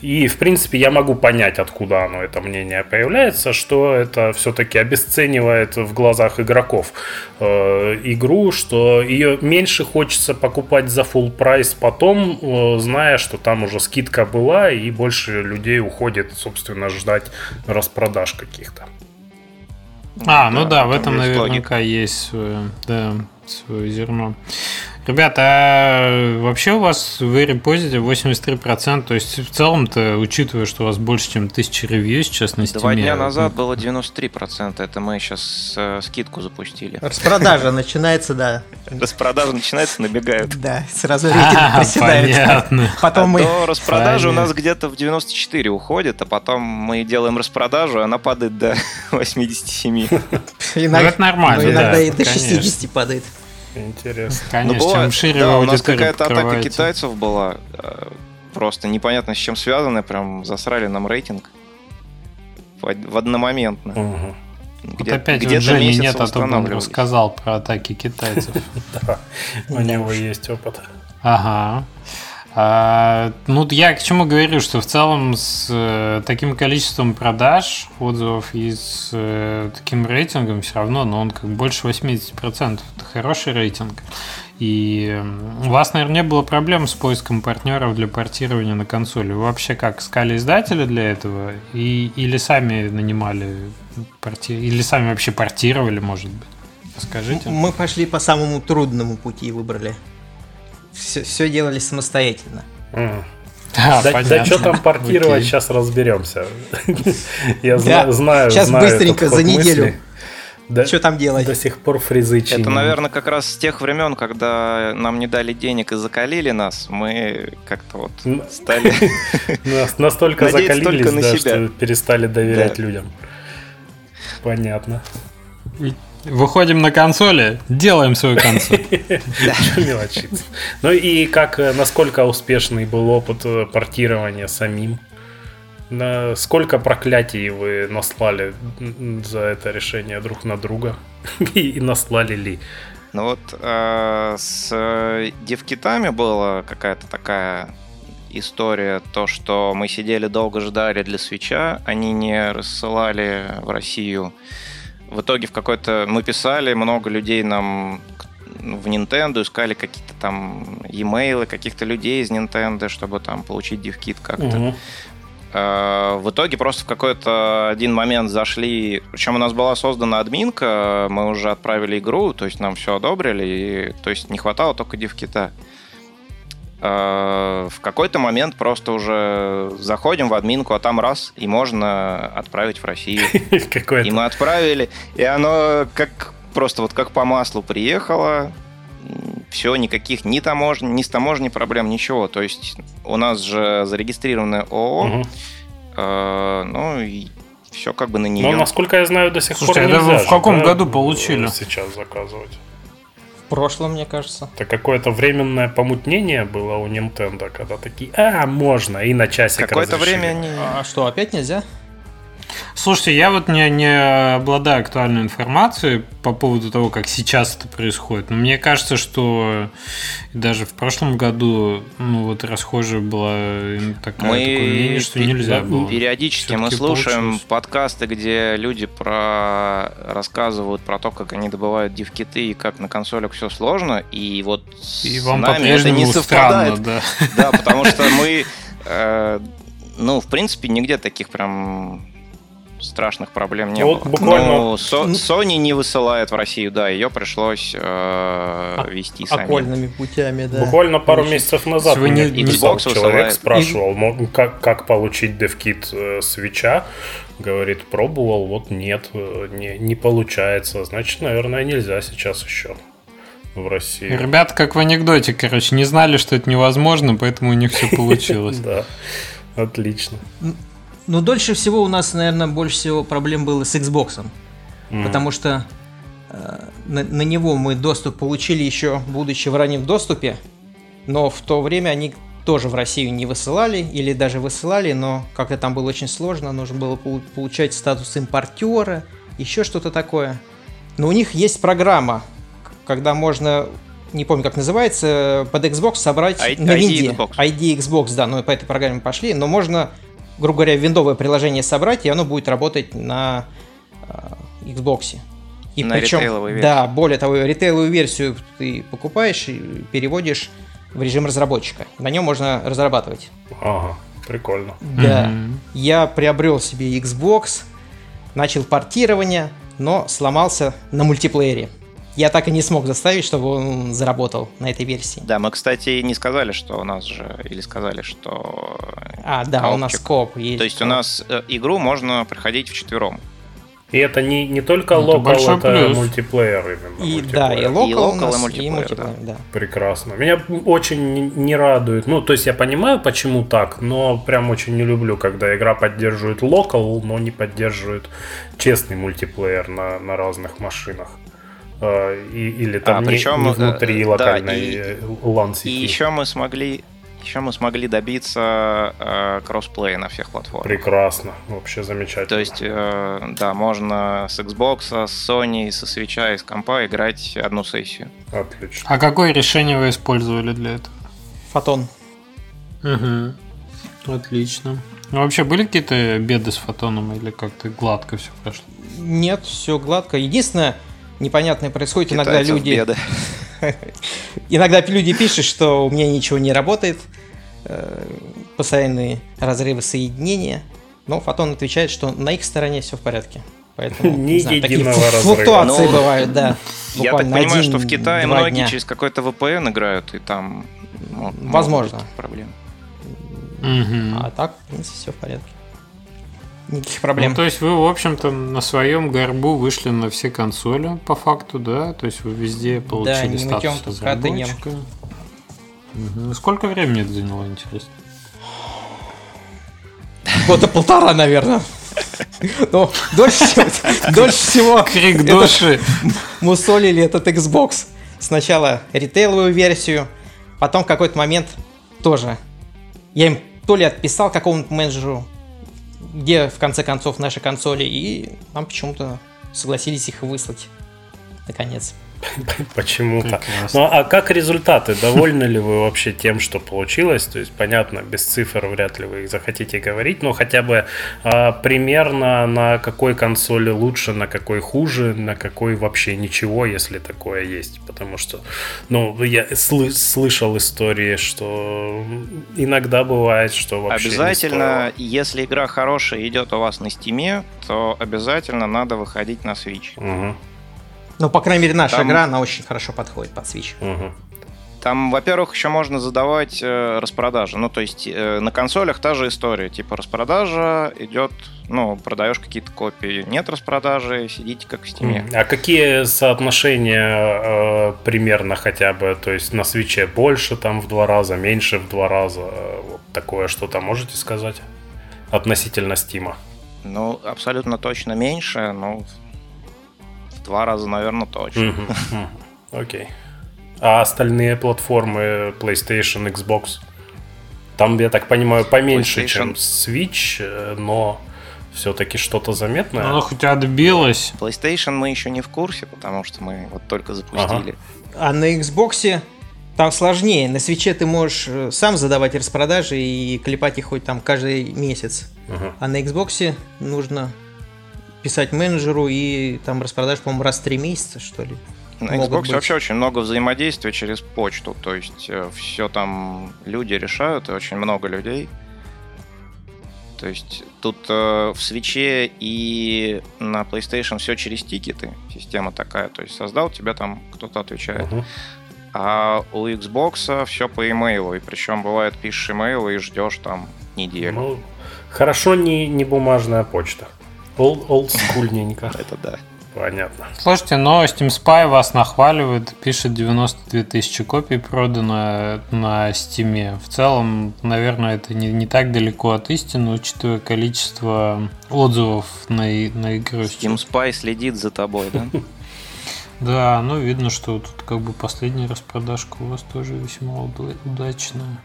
Speaker 2: И, в принципе, я могу понять, откуда оно, это мнение появляется, что это все-таки обесценивает в глазах игроков э, игру, что ее меньше хочется покупать за full прайс потом, э, зная, что там уже скидка была, и больше людей уходит, собственно, ждать распродаж каких-то.
Speaker 1: А, ну да, в этом
Speaker 4: есть логика.
Speaker 1: наверняка есть свое, да, свое зерно. Ребята, а вообще у вас в Very Positive 83%, то есть в целом-то, учитывая, что у вас больше, чем 1000 ревью сейчас на Steam.
Speaker 4: Два дня назад было 93%. Это мы сейчас скидку запустили.
Speaker 3: Распродажа начинается, да.
Speaker 4: Распродажа начинается, набегают.
Speaker 3: Да, сразу рейтинг
Speaker 1: А,
Speaker 3: проседает.
Speaker 1: понятно.
Speaker 3: Потом
Speaker 4: А
Speaker 3: мы...
Speaker 4: до распродажи у нас где-то в 94 уходит, а потом мы делаем распродажу, она падает до 87.
Speaker 1: Ну, это нормально,
Speaker 3: ну, иногда
Speaker 1: да,
Speaker 3: и до
Speaker 1: конечно.
Speaker 3: 60 падает.
Speaker 2: Интересно.
Speaker 1: Конечно,
Speaker 4: Ну, бывает,
Speaker 1: чем шире
Speaker 4: да, у нас какая-то атака китайцев была. э, Просто непонятно с чем связанная, прям засрали нам рейтинг. В одномоментно.
Speaker 1: Вот
Speaker 4: Где-
Speaker 1: опять вот
Speaker 4: где-то
Speaker 1: Жени
Speaker 4: месяц
Speaker 1: нет, а то он рассказал про атаки китайцев.
Speaker 2: Да, у него есть опыт.
Speaker 1: Ага. А, ну, я к чему говорю, что в целом с э, таким количеством продаж, отзывов и с э, таким рейтингом все равно, но он как больше 80%. Это хороший рейтинг. И у вас, наверное, не было проблем с поиском партнеров для портирования на консоли. Вы вообще как, искали издателя для этого? И, или сами нанимали порти... Или сами вообще портировали, может быть? Расскажите.
Speaker 3: Мы пошли по самому трудному пути и выбрали. Все, делали самостоятельно.
Speaker 2: Мгм.
Speaker 1: А,
Speaker 2: Да,
Speaker 1: понятно.
Speaker 2: что там портировать,
Speaker 1: Окей.
Speaker 2: сейчас разберемся. Я
Speaker 3: Да.
Speaker 2: зна- знаю,
Speaker 3: Щас
Speaker 2: знаю
Speaker 3: быстренько, за неделю.
Speaker 2: мысли. Да-
Speaker 3: Что там делать?
Speaker 2: До сих пор фризы чиним.
Speaker 4: Это, наверное, как раз с тех времен, когда нам не дали денег и закалили нас, мы как-то вот стали...
Speaker 2: Нас настолько закалились, да, что перестали доверять
Speaker 4: Да.
Speaker 2: людям. Понятно.
Speaker 1: Выходим на консоли, делаем свою консоль.
Speaker 2: Мелочиться. Ну и как, э, насколько успешный был опыт э, портирования самим? На сколько проклятий вы наслали за это решение друг на друга? И наслали ли?
Speaker 4: Ну вот э, с девкитами была какая-то такая история, то, что мы сидели долго ждали для свеча, они не рассылали в Россию. В итоге в какой-то... Мы писали, много людей нам в Nintendo искали какие-то там e-mail каких-то людей из Nintendo, чтобы там получить девкит как-то. Э, в итоге просто в какой-то один момент зашли, причем у нас была создана админка, мы уже отправили игру, то есть нам все одобрили, и, то есть не хватало только дивкита. Э, в какой-то момент просто уже заходим в админку, а там раз, и можно отправить в Россию. И мы отправили, и оно как просто вот как по маслу приехало, все, никаких ни таможни, ни с таможней проблем, ничего. То есть у нас же зарегистрированное ООО, угу. э, ну и все как бы на нее.
Speaker 2: Но, насколько я знаю, до сих
Speaker 1: Слушайте,
Speaker 2: пор нельзя
Speaker 1: в каком году получили?
Speaker 2: Сейчас заказывать.
Speaker 3: Прошлом, мне кажется.
Speaker 2: Это какое-то временное помутнение было у Nintendo, когда такие, а, можно, и на часик
Speaker 3: Какое-то время не... А что, опять нельзя?
Speaker 1: Слушайте, я вот не, не обладаю актуальной информацией по поводу того, как сейчас это происходит. Но мне кажется, что даже в прошлом году ну, вот расхожая была такая, мы такое мнение, что нельзя было.
Speaker 4: Периодически мы слушаем получилось. подкасты, где люди про рассказывают про то, как они добывают дивкиты и как на консолях все сложно. И вот
Speaker 1: и с вам нами это не совпадает. Странно, да.
Speaker 4: да, потому что мы э, ну, в принципе, нигде таких прям страшных проблем не вот было. Буквально... Ну, Со- Sony не высылает в Россию, да, ее пришлось э, вести
Speaker 3: сами. Окольными путями, да.
Speaker 2: Буквально пару Значит, месяцев назад мне Xbox человек высылает. спрашивал, и... как, как получить DevKit э, свеча. Говорит, пробовал, вот нет, э, не, не получается. Значит, наверное, нельзя сейчас еще в России.
Speaker 1: Ребята, как в анекдоте, короче, не знали, что это невозможно, поэтому у них все получилось.
Speaker 2: Да, отлично.
Speaker 3: Но дольше всего у нас, наверное, больше всего проблем было с Xbox. Mm. Потому что э, на, на него мы доступ получили еще, будучи в раннем доступе. Но в то время они тоже в Россию не высылали, или даже высылали, но как-то там было очень сложно, нужно было получать статус импортера, еще что-то такое. Но у них есть программа, когда можно, не помню как называется, под Xbox собрать I- на винде. Xbox. ID Xbox, да, ну по этой программе пошли, но можно грубо говоря, виндовое приложение собрать, и оно будет работать на э, Xbox.
Speaker 4: И на причем, версию.
Speaker 3: Да, более того, ритейловую версию ты покупаешь и переводишь в режим разработчика. На нем можно разрабатывать.
Speaker 2: Ага, прикольно.
Speaker 3: Да. Mm-hmm. Я приобрел себе Xbox, начал портирование, но сломался на мультиплеере я так и не смог заставить, чтобы он заработал на этой версии.
Speaker 4: Да, мы, кстати, не сказали, что у нас же, или сказали, что...
Speaker 3: А, да, коопчик. у нас коп есть.
Speaker 4: То есть коп. у нас э, игру можно проходить в четвером.
Speaker 2: И это не, не только ну, локал, это, это мультиплеер именно.
Speaker 3: И,
Speaker 2: мультиплеер.
Speaker 3: Да, и локал, и, локал, и мультиплеер, и мультиплеер да. да.
Speaker 2: Прекрасно. Меня очень не радует. Ну, то есть я понимаю, почему так, но прям очень не люблю, когда игра поддерживает локал, но не поддерживает честный мультиплеер на, на разных машинах. Э, и, или там а, не, причем, не внутри локальной да, и, LAN
Speaker 4: сети. И еще мы смогли еще мы смогли добиться э, кроссплея на всех платформах.
Speaker 2: Прекрасно, вообще замечательно.
Speaker 4: То есть, э, да, можно с Xbox, с Sony, со Switch, с компа играть одну сессию.
Speaker 2: Отлично.
Speaker 1: А какое решение вы использовали для этого?
Speaker 3: Фотон.
Speaker 1: Угу. Отлично. Ну, вообще были какие-то беды с фотоном или как-то гладко все прошло?
Speaker 3: Нет, все гладко. Единственное, непонятное происходит. Иногда люди... Иногда люди пишут, что у меня ничего не работает, э, постоянные разрывы соединения, но Фотон отвечает, что на их стороне все в порядке. Поэтому,
Speaker 2: не знаю, такие
Speaker 3: флуктуации ну, бывают, да.
Speaker 4: Я так понимаю, один, что в Китае многие дня. через какой-то VPN играют, и там
Speaker 3: ну, возможно
Speaker 4: проблем.
Speaker 3: Угу. А так, в принципе, все в порядке никаких проблем.
Speaker 1: Ну, то есть вы, в общем-то, на своем горбу вышли на все консоли, по факту, да? То есть вы везде получили да, статус разработчика. Угу. Сколько времени это заняло, интересно?
Speaker 3: Года полтора, наверное. Но дольше всего, дольше всего
Speaker 1: Крик души.
Speaker 3: мусолили этот Xbox. Сначала ритейловую версию, потом в какой-то момент тоже. Я им то ли отписал какому-то менеджеру, где в конце концов наши консоли, и нам почему-то согласились их выслать. Наконец.
Speaker 2: Почему-то. Ну а как результаты? Довольны ли вы вообще тем, что получилось? То есть, понятно, без цифр вряд ли вы их захотите говорить, но хотя бы а, примерно на какой консоли лучше, на какой хуже, на какой вообще ничего, если такое есть. Потому что, ну, я сл- слышал истории, что иногда бывает, что вообще
Speaker 4: Обязательно, если игра хорошая идет у вас на стиме, то обязательно надо выходить на Switch.
Speaker 3: Угу. Ну, по крайней мере, наша Там... игра, она очень хорошо подходит под Switch. Угу.
Speaker 4: Там, во-первых, еще можно задавать э, распродажи. Ну, то есть э, на консолях та же история. Типа распродажа идет, ну, продаешь какие-то копии. Нет распродажи, сидите как в стиме.
Speaker 2: А какие соотношения э, примерно хотя бы? То есть на свече больше там в два раза, меньше в два раза? Вот такое что-то можете сказать относительно стима?
Speaker 4: Ну, абсолютно точно меньше, но два раза, наверное, точно.
Speaker 2: Окей. А остальные платформы PlayStation, Xbox? Там, я так понимаю, поменьше, чем Switch, э, но все-таки что-то заметное.
Speaker 1: Оно хоть отбилось.
Speaker 4: PlayStation мы еще не в курсе, потому что мы вот только запустили.
Speaker 3: Ага. А на Xbox там сложнее. На свече ты можешь э, сам задавать распродажи и клепать их хоть там каждый месяц. Ага. А на Xbox нужно писать менеджеру и там распродаж, по-моему, раз в три месяца, что ли.
Speaker 4: На Xbox быть. вообще очень много взаимодействия через почту. То есть э, все там люди решают, и очень много людей. То есть тут э, в свече и на PlayStation все через тикеты. Система такая. То есть создал, тебя там кто-то отвечает. Uh-huh. А у Xbox все по имейлу. И причем бывает пишешь имейл и ждешь там неделю. Ну,
Speaker 2: хорошо не, не бумажная почта. Олдскульненько.
Speaker 4: Это да.
Speaker 2: Понятно.
Speaker 1: Слушайте, но Steam Spy вас нахваливает, пишет 92 тысячи копий продано на Steam. В целом, наверное, это не, не так далеко от истины, учитывая количество отзывов на, на игру.
Speaker 4: Steam Spy следит за тобой, да?
Speaker 1: Да, ну видно, что тут как бы последняя распродажка у вас тоже весьма удачная.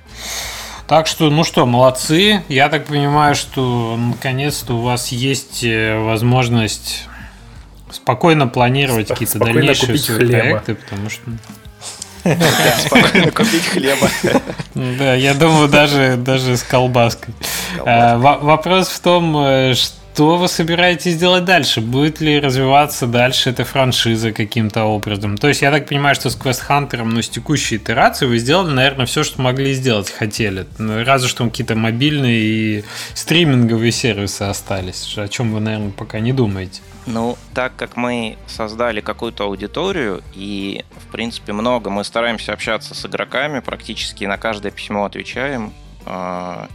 Speaker 1: Так что, ну что, молодцы. Я так понимаю, что наконец-то у вас есть э, возможность спокойно планировать какие-то дальнейшие свои проекты, потому что...
Speaker 4: Спокойно купить хлеба.
Speaker 1: Да, я думаю, даже, даже с колбаской. А, вопрос в том, что э, что вы собираетесь делать дальше? Будет ли развиваться дальше эта франшиза каким-то образом? То есть, я так понимаю, что с Quest Hunter, ну, с текущей итерации вы сделали, наверное, все, что могли сделать, хотели. Ну, разве что какие-то мобильные и стриминговые сервисы остались, о чем вы, наверное, пока не думаете.
Speaker 4: Ну, так как мы создали какую-то аудиторию, и, в принципе, много, мы стараемся общаться с игроками, практически на каждое письмо отвечаем, а,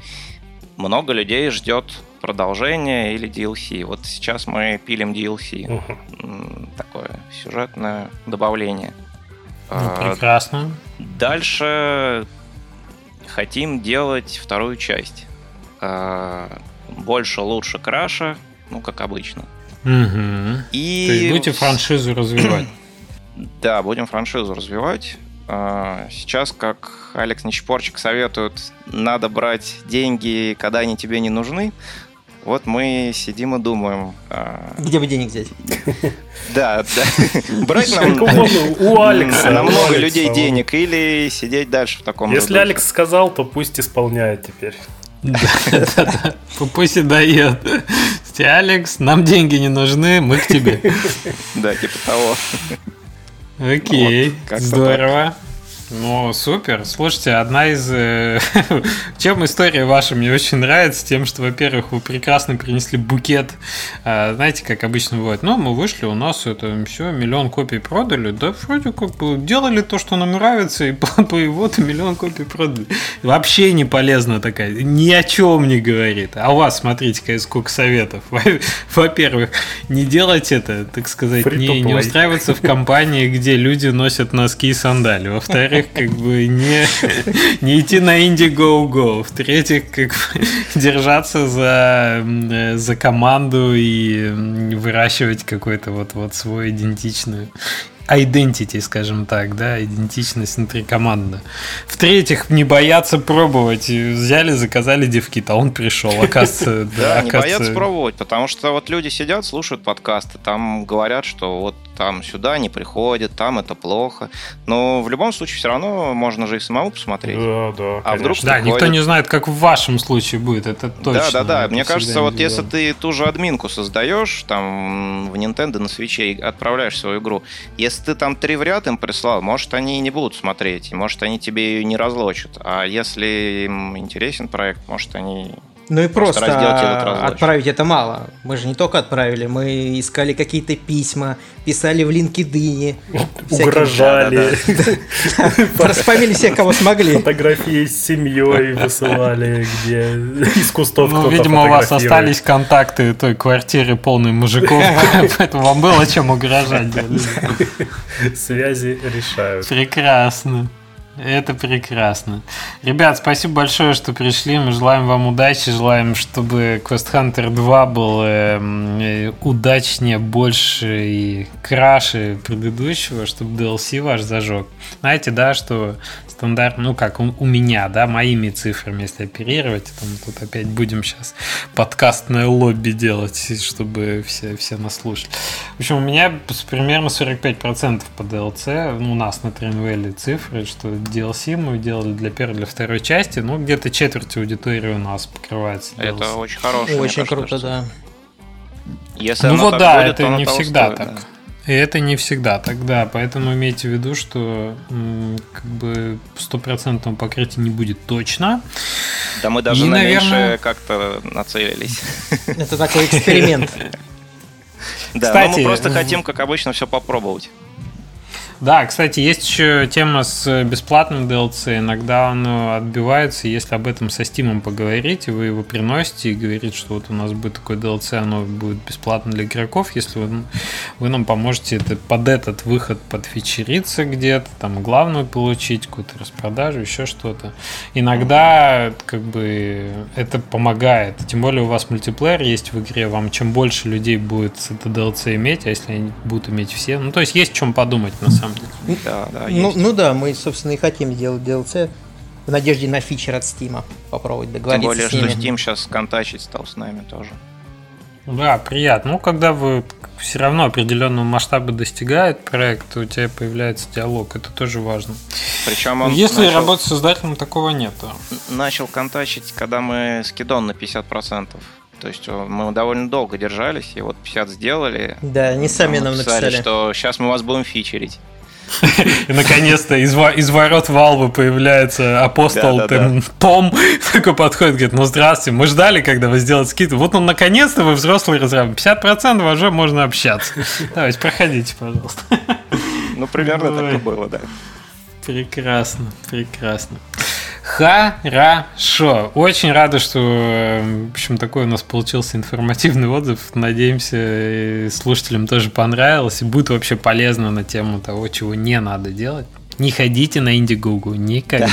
Speaker 4: много людей ждет продолжение или DLC. Вот сейчас мы пилим DLC. Угу. Такое сюжетное добавление.
Speaker 1: Ну, а, прекрасно.
Speaker 4: Дальше хотим делать вторую часть. А, больше, лучше, краша, ну, как обычно.
Speaker 1: Угу. И... То есть будете франшизу развивать?
Speaker 4: Да, будем франшизу развивать. А, сейчас, как Алекс Нечпорчик советует, надо брать деньги, когда они тебе не нужны. Вот мы сидим и думаем.
Speaker 3: А, Где бы денег взять?
Speaker 4: Да, да. Брать нам
Speaker 2: у Алекса.
Speaker 4: На много людей денег или сидеть дальше в таком
Speaker 2: Если Алекс сказал, то пусть исполняет теперь.
Speaker 1: Пусть и дает. Алекс, нам деньги не нужны, мы к тебе.
Speaker 4: Да, типа того.
Speaker 1: Окей, здорово. Ну, супер. Слушайте, одна из... Э, чем история ваша мне очень нравится, тем, что, во-первых, вы прекрасно принесли букет. А, знаете, как обычно бывает. Ну, мы вышли, у нас это все, миллион копий продали. Да, вроде как бы делали то, что нам нравится, и, и вот миллион копий продали. Вообще не полезно такая. Ни о чем не говорит. А у вас, смотрите, сколько советов. Во-первых, не делать это, так сказать, не, не устраиваться в компании, где люди носят носки и сандали. Во-вторых, во-вторых, как бы не, не идти на Indiegogo, в-третьих, как бы держаться за, за команду и выращивать какой-то вот, вот свой идентичную identity, скажем так, да, идентичность внутрикомандная. В-третьих, не бояться пробовать. Взяли, заказали девкит, а он пришел, оказывается.
Speaker 4: Да, не бояться пробовать, потому что вот люди сидят, слушают подкасты, там говорят, что вот там сюда не приходят, там это плохо. Но в любом случае все равно можно же и самому посмотреть.
Speaker 2: Да, да.
Speaker 1: А вдруг Да, никто не знает, как в вашем случае будет, это точно.
Speaker 4: Да, да, да. Мне кажется, вот если ты ту же админку создаешь там в Nintendo на свече и отправляешь свою игру, если ты там три в ряд им прислал, может, они и не будут смотреть, может, они тебе ее не разлочат. А если им интересен проект, может, они
Speaker 3: ну и просто, просто отправить это мало. Мы же не только отправили, мы искали какие-то письма, писали в LinkedIn.
Speaker 2: Угрожали.
Speaker 3: Распамили всех, кого смогли.
Speaker 2: Фотографии с семьей высылали, где из кустов
Speaker 1: Ну, видимо, у вас остались контакты той квартиры полной мужиков, поэтому вам было чем угрожать.
Speaker 2: Связи решают.
Speaker 1: Прекрасно. Это прекрасно. Ребят, спасибо большое, что пришли. Мы желаем вам удачи, желаем, чтобы Quest Hunter 2 был э, удачнее, больше и краше предыдущего, чтобы DLC ваш зажег. Знаете, да, что стандарт, ну как у, у меня, да, моими цифрами, если оперировать, там тут опять будем сейчас подкастное лобби делать, чтобы все, все нас слушали. В общем, у меня примерно 45% по DLC, ну, у нас на Тренвелле цифры, что DLC мы делали для первой, для второй части, ну, где-то четверть аудитории у нас покрывается.
Speaker 4: DLC. Это очень хорошо.
Speaker 3: Очень круто, кажется. да.
Speaker 1: Если ну вот да, будет, это не всегда стоит, так. Да. И это не всегда тогда, поэтому имейте в виду, что как бы стопроцентного покрытия не будет точно.
Speaker 4: Да мы даже И, на наверное... меньше как-то нацелились.
Speaker 3: Это такой эксперимент.
Speaker 4: Да, Кстати, мы просто хотим, как обычно, все попробовать.
Speaker 1: Да, кстати, есть еще тема с бесплатным DLC. Иногда оно отбивается, если об этом со Steam поговорить, и вы его приносите и говорите, что вот у нас будет такой DLC, оно будет бесплатно для игроков, если вы, вы нам поможете это, под этот выход подфичериться где-то, там главную получить, какую-то распродажу, еще что-то. Иногда как бы это помогает. Тем более у вас мультиплеер есть в игре, вам чем больше людей будет это DLC иметь, а если они будут иметь все, ну то есть есть чем подумать на самом деле.
Speaker 3: Да, да, ну, ну да, мы, собственно, и хотим сделать DLC в надежде на фичер от Steam. Попробовать договориться
Speaker 4: Тем более, что Steam сейчас контачить стал с нами тоже.
Speaker 1: Да, приятно. Ну, когда вы все равно определенного масштаба достигает проект, у тебя появляется диалог. Это тоже важно.
Speaker 4: Причем он
Speaker 1: Если начал... работать создателем, такого нет.
Speaker 4: Начал контачить, когда мы скидон на 50%. То есть мы довольно долго держались, и вот 50 сделали.
Speaker 3: Да, не сами нам написали.
Speaker 4: что сейчас мы вас будем фичерить.
Speaker 1: И наконец-то из, ворот Валвы появляется апостол. Том, такой подходит, говорит, ну здравствуйте, мы ждали, когда вы сделаете скидку. Вот он наконец-то вы взрослый разработчик. 50% уже можно общаться. Давайте, проходите, пожалуйста.
Speaker 4: Ну, примерно так и было, да.
Speaker 1: Прекрасно, прекрасно. Хорошо. Очень рада, что в общем, такой у нас получился информативный отзыв. Надеемся, слушателям тоже понравилось и будет вообще полезно на тему того, чего не надо делать. Не ходите на Indiegogo, никогда.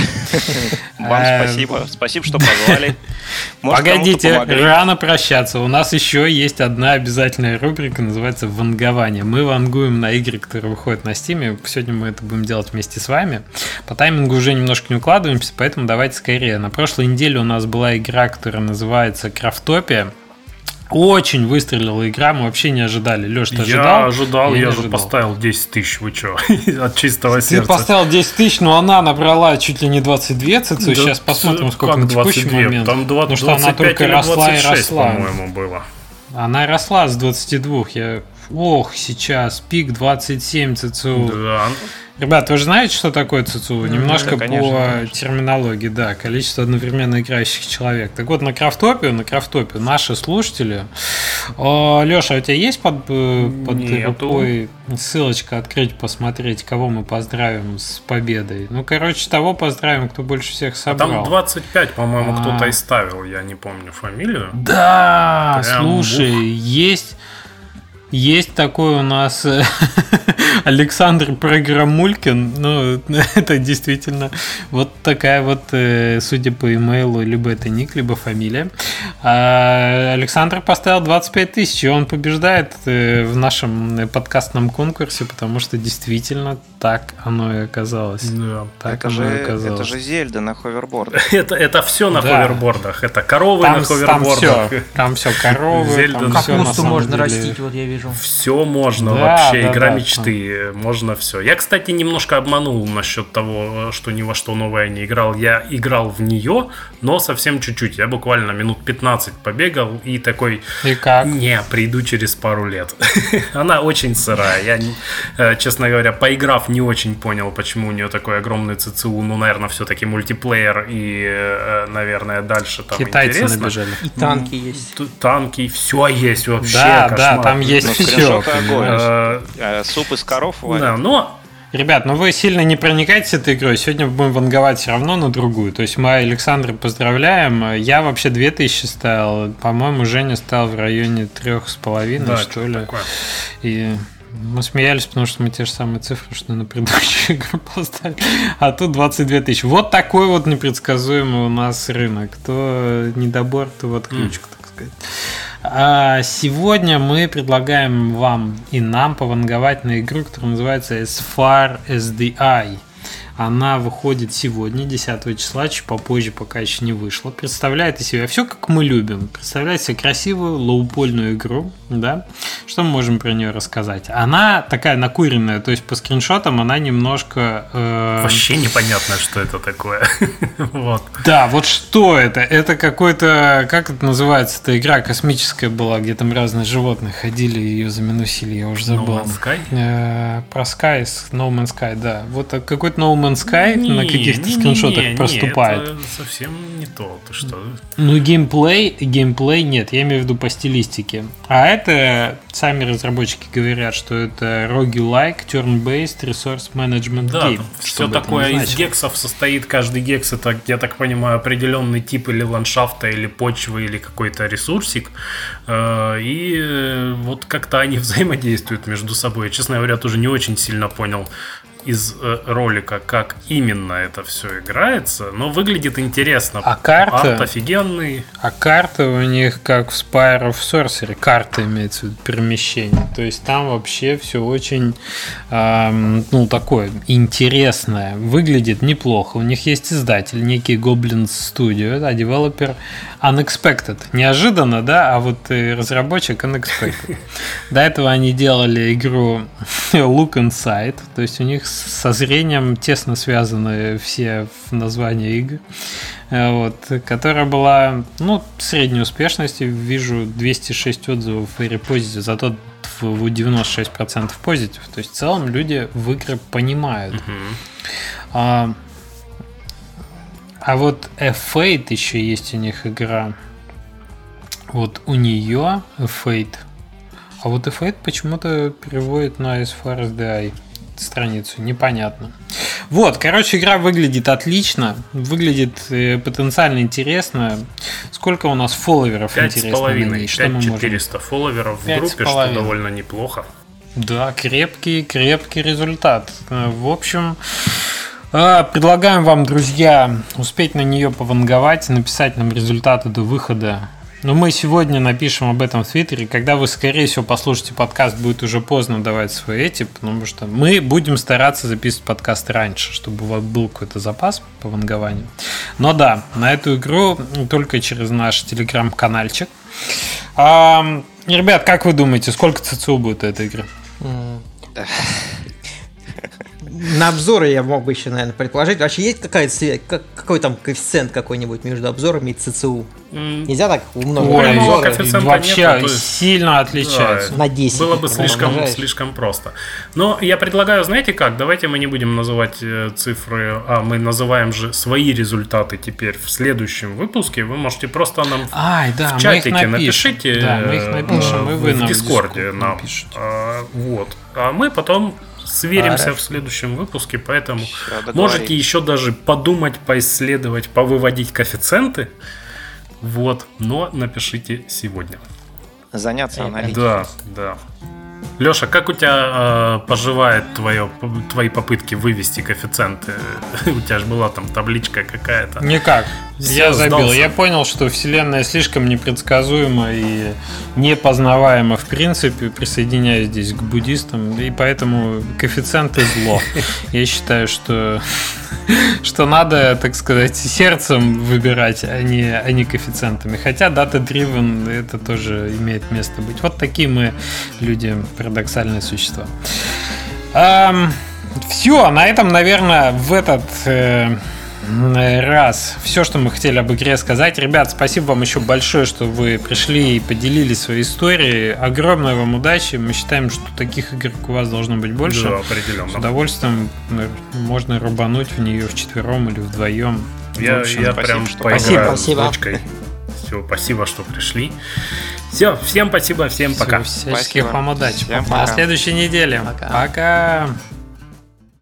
Speaker 4: Вам а, спасибо. Спасибо, что позвали.
Speaker 1: Погодите, рано прощаться. У нас еще есть одна обязательная рубрика, называется «Вангование». Мы вангуем на игры, которые выходят на Steam. Сегодня мы это будем делать вместе с вами. По таймингу уже немножко не укладываемся, поэтому давайте скорее. На прошлой неделе у нас была игра, которая называется «Крафтопия». Очень выстрелила игра, мы вообще не ожидали. Леш, ты ожидал?
Speaker 2: Я ожидал, я, я же поставил 10 тысяч, вы что, от чистого сердца.
Speaker 1: Ты поставил 10 тысяч, но она набрала чуть ли не 22 ЦЦ. Да, Сейчас посмотрим, сколько на текущий 22? момент.
Speaker 2: Там 20, Потому что она только росла 26, и росла. по-моему, было.
Speaker 1: Она росла с 22. Я... Ох, сейчас пик 27 ЦЦУ. Да. Ребят, вы же знаете, что такое ЦЦУ? Немножко да, конечно, по конечно. терминологии, да, количество одновременно играющих человек. Так вот, на крафтопе, на крафтопе наши слушатели. Леша, а у тебя есть под, э, под рукой ссылочка открыть, посмотреть, кого мы поздравим с победой? Ну, короче, того поздравим, кто больше всех собрал. А
Speaker 2: там 25, по-моему, а... кто-то и ставил, я не помню фамилию.
Speaker 1: Да, Прям слушай, ух. есть есть такой у нас э, Александр Программулькин. Ну, это действительно вот такая вот, э, судя по имейлу, либо это ник, либо фамилия. А Александр поставил 25 тысяч, и он побеждает э, в нашем подкастном конкурсе, потому что действительно так оно и оказалось.
Speaker 4: Да. Так это, оно же, и оказалось. это же Зельда на ховербордах.
Speaker 2: это, это все на да. ховербордах. Это коровы там, на ховербордах.
Speaker 1: Там все, там все коровы.
Speaker 3: Зельда там Капусту можно растить, вот я вижу.
Speaker 2: Все можно да, вообще, да, игра да, мечты. Да. Можно все. Я, кстати, немножко обманул насчет того, что ни во что новое не играл. Я играл в нее, но совсем чуть-чуть. Я буквально минут 15 побегал и такой...
Speaker 1: И как?
Speaker 2: Не, приду через пару лет. Она очень сырая. Я, э, честно говоря, поиграв, не очень понял, почему у нее такой огромный ЦЦУ. Ну, наверное, все-таки мультиплеер и, э, наверное, дальше там
Speaker 1: Китайцы
Speaker 2: интересно.
Speaker 1: набежали.
Speaker 3: И танки есть.
Speaker 2: Танки, все есть вообще.
Speaker 1: Да, да, там есть все.
Speaker 4: Э, суп из коров
Speaker 2: Да, но
Speaker 1: Ребят, ну вы сильно не проникайтесь этой игрой. Сегодня будем ванговать все равно на другую. То есть мы Александра поздравляем. Я вообще 2000 ставил. По-моему, Женя стал в районе трех с половиной, да, что ли. Такое. И мы смеялись, потому что мы те же самые цифры, что на предыдущую игру поставили. А тут 22 тысячи. Вот такой вот непредсказуемый у нас рынок. То недобор, то вот ключка, mm. так сказать. А сегодня мы предлагаем вам и нам пованговать на игру, которая называется As Far as the Eye. Она выходит сегодня, 10 числа, чуть попозже, пока еще не вышла. Представляет из себя все, как мы любим. Представляет себе красивую лоупольную игру, да? Что мы можем про нее рассказать? Она такая накуренная, то есть по скриншотам она немножко...
Speaker 2: Э... Вообще непонятно, что это такое.
Speaker 1: вот. Да, вот что это? Это какой-то... Как это называется? Это игра космическая была, где там разные животные ходили и ее заминусили, я уже забыл.
Speaker 2: No Man's Sky?
Speaker 1: Э, про Sky, No Man's Sky, да. Вот какой-то No Man's Man's Sky не, на каких-то скриншотах не, проступает.
Speaker 2: это совсем не то. Ты что?
Speaker 1: Ну, геймплей, геймплей нет, я имею в виду по стилистике. А это, сами разработчики говорят, что это roguelike, turn-based, resource management
Speaker 2: да, game. все такое из гексов состоит. Каждый гекс это, я так понимаю, определенный тип или ландшафта, или почвы, или какой-то ресурсик. Э, и вот как-то они взаимодействуют между собой. Честно говоря, тоже не очень сильно понял, из э, ролика, как именно это все играется, но выглядит интересно.
Speaker 1: А карта?
Speaker 2: Арт офигенный.
Speaker 1: А карта у них как в Spire of Sorcery. Карта имеется в виду перемещение. То есть там вообще все очень, эм, ну, такое интересное. Выглядит неплохо. У них есть издатель, некий Goblins Studio, а девелопер Unexpected. Неожиданно, да, а вот разработчик Unexpected. До этого они делали игру Look Inside, то есть у них со зрением тесно связаны все в названии игр. Э, вот, которая была, ну, средней успешности. Вижу 206 отзывов в репозите, зато 96% позитив. То есть в целом люди в игры понимают. Uh-huh. А, а вот F8 еще есть у них игра. Вот у нее F8. А вот F8 почему-то переводит на As Far as the Eye страницу, непонятно. Вот, короче, игра выглядит отлично, выглядит э, потенциально интересно. Сколько у нас фолловеров
Speaker 2: 5 интересно? 5,5, 5400 фолловеров в группе, что довольно неплохо.
Speaker 1: Да, крепкий, крепкий результат. Э, в общем, э, предлагаем вам, друзья, успеть на нее пованговать, написать нам результаты до выхода но мы сегодня напишем об этом в Твиттере. Когда вы, скорее всего, послушаете подкаст, будет уже поздно давать свои эти, потому что мы будем стараться записывать подкаст раньше, чтобы у вас был какой-то запас по вангованию. Но да, на эту игру только через наш телеграм-канальчик. А, ребят, как вы думаете, сколько ЦЦУ будет этой игры?
Speaker 3: На обзоры я мог бы еще, наверное, предположить. Вообще есть какая-то связь, какой там коэффициент какой-нибудь между обзорами и ЦЦУ? Нельзя так
Speaker 1: умножить Ой, обзоры? Вообще нет, сильно отличается. Да,
Speaker 3: на 10.
Speaker 2: Было бы слишком, слишком просто. Но я предлагаю, знаете как, давайте мы не будем называть э, цифры, а мы называем же свои результаты теперь в следующем выпуске. Вы можете просто нам
Speaker 1: Ай, да,
Speaker 2: в чатике напишите.
Speaker 1: Да, мы их напишем,
Speaker 2: и вы в Дискорде нам. Напишите. А, вот. А мы потом Сверимся а, в следующем выпуске, поэтому можете еще даже подумать, поисследовать, повыводить коэффициенты. Вот, но напишите сегодня.
Speaker 4: Заняться аналитикой.
Speaker 2: Да, да. Леша, как у тебя э, поживает твое, твои попытки вывести коэффициенты? у тебя же была там табличка какая-то.
Speaker 1: Никак. Я забил. Сдался. Я понял, что Вселенная слишком непредсказуема и непознаваема в принципе. Присоединяюсь здесь к буддистам. И поэтому коэффициенты зло. Я считаю, что, что надо, так сказать, сердцем выбирать, а не, а не коэффициентами. Хотя data-driven это тоже имеет место быть. Вот такие мы люди парадоксальные существа. Um, все, на этом, наверное, в этот э, раз все, что мы хотели об игре сказать. Ребят, спасибо вам еще большое, что вы пришли и поделились своей историей. Огромной вам удачи. Мы считаем, что таких игр у вас должно быть больше.
Speaker 2: Да, определенно.
Speaker 1: С удовольствием можно рубануть в нее в четвером или вдвоем.
Speaker 2: Я, общем, я спасибо, прям что поиграю спасибо. с дочкой. Все, спасибо, что пришли. Все, всем спасибо, всем Все, пока.
Speaker 1: Всяческих вам удачи. Всем пока. На следующей неделе. Пока. пока.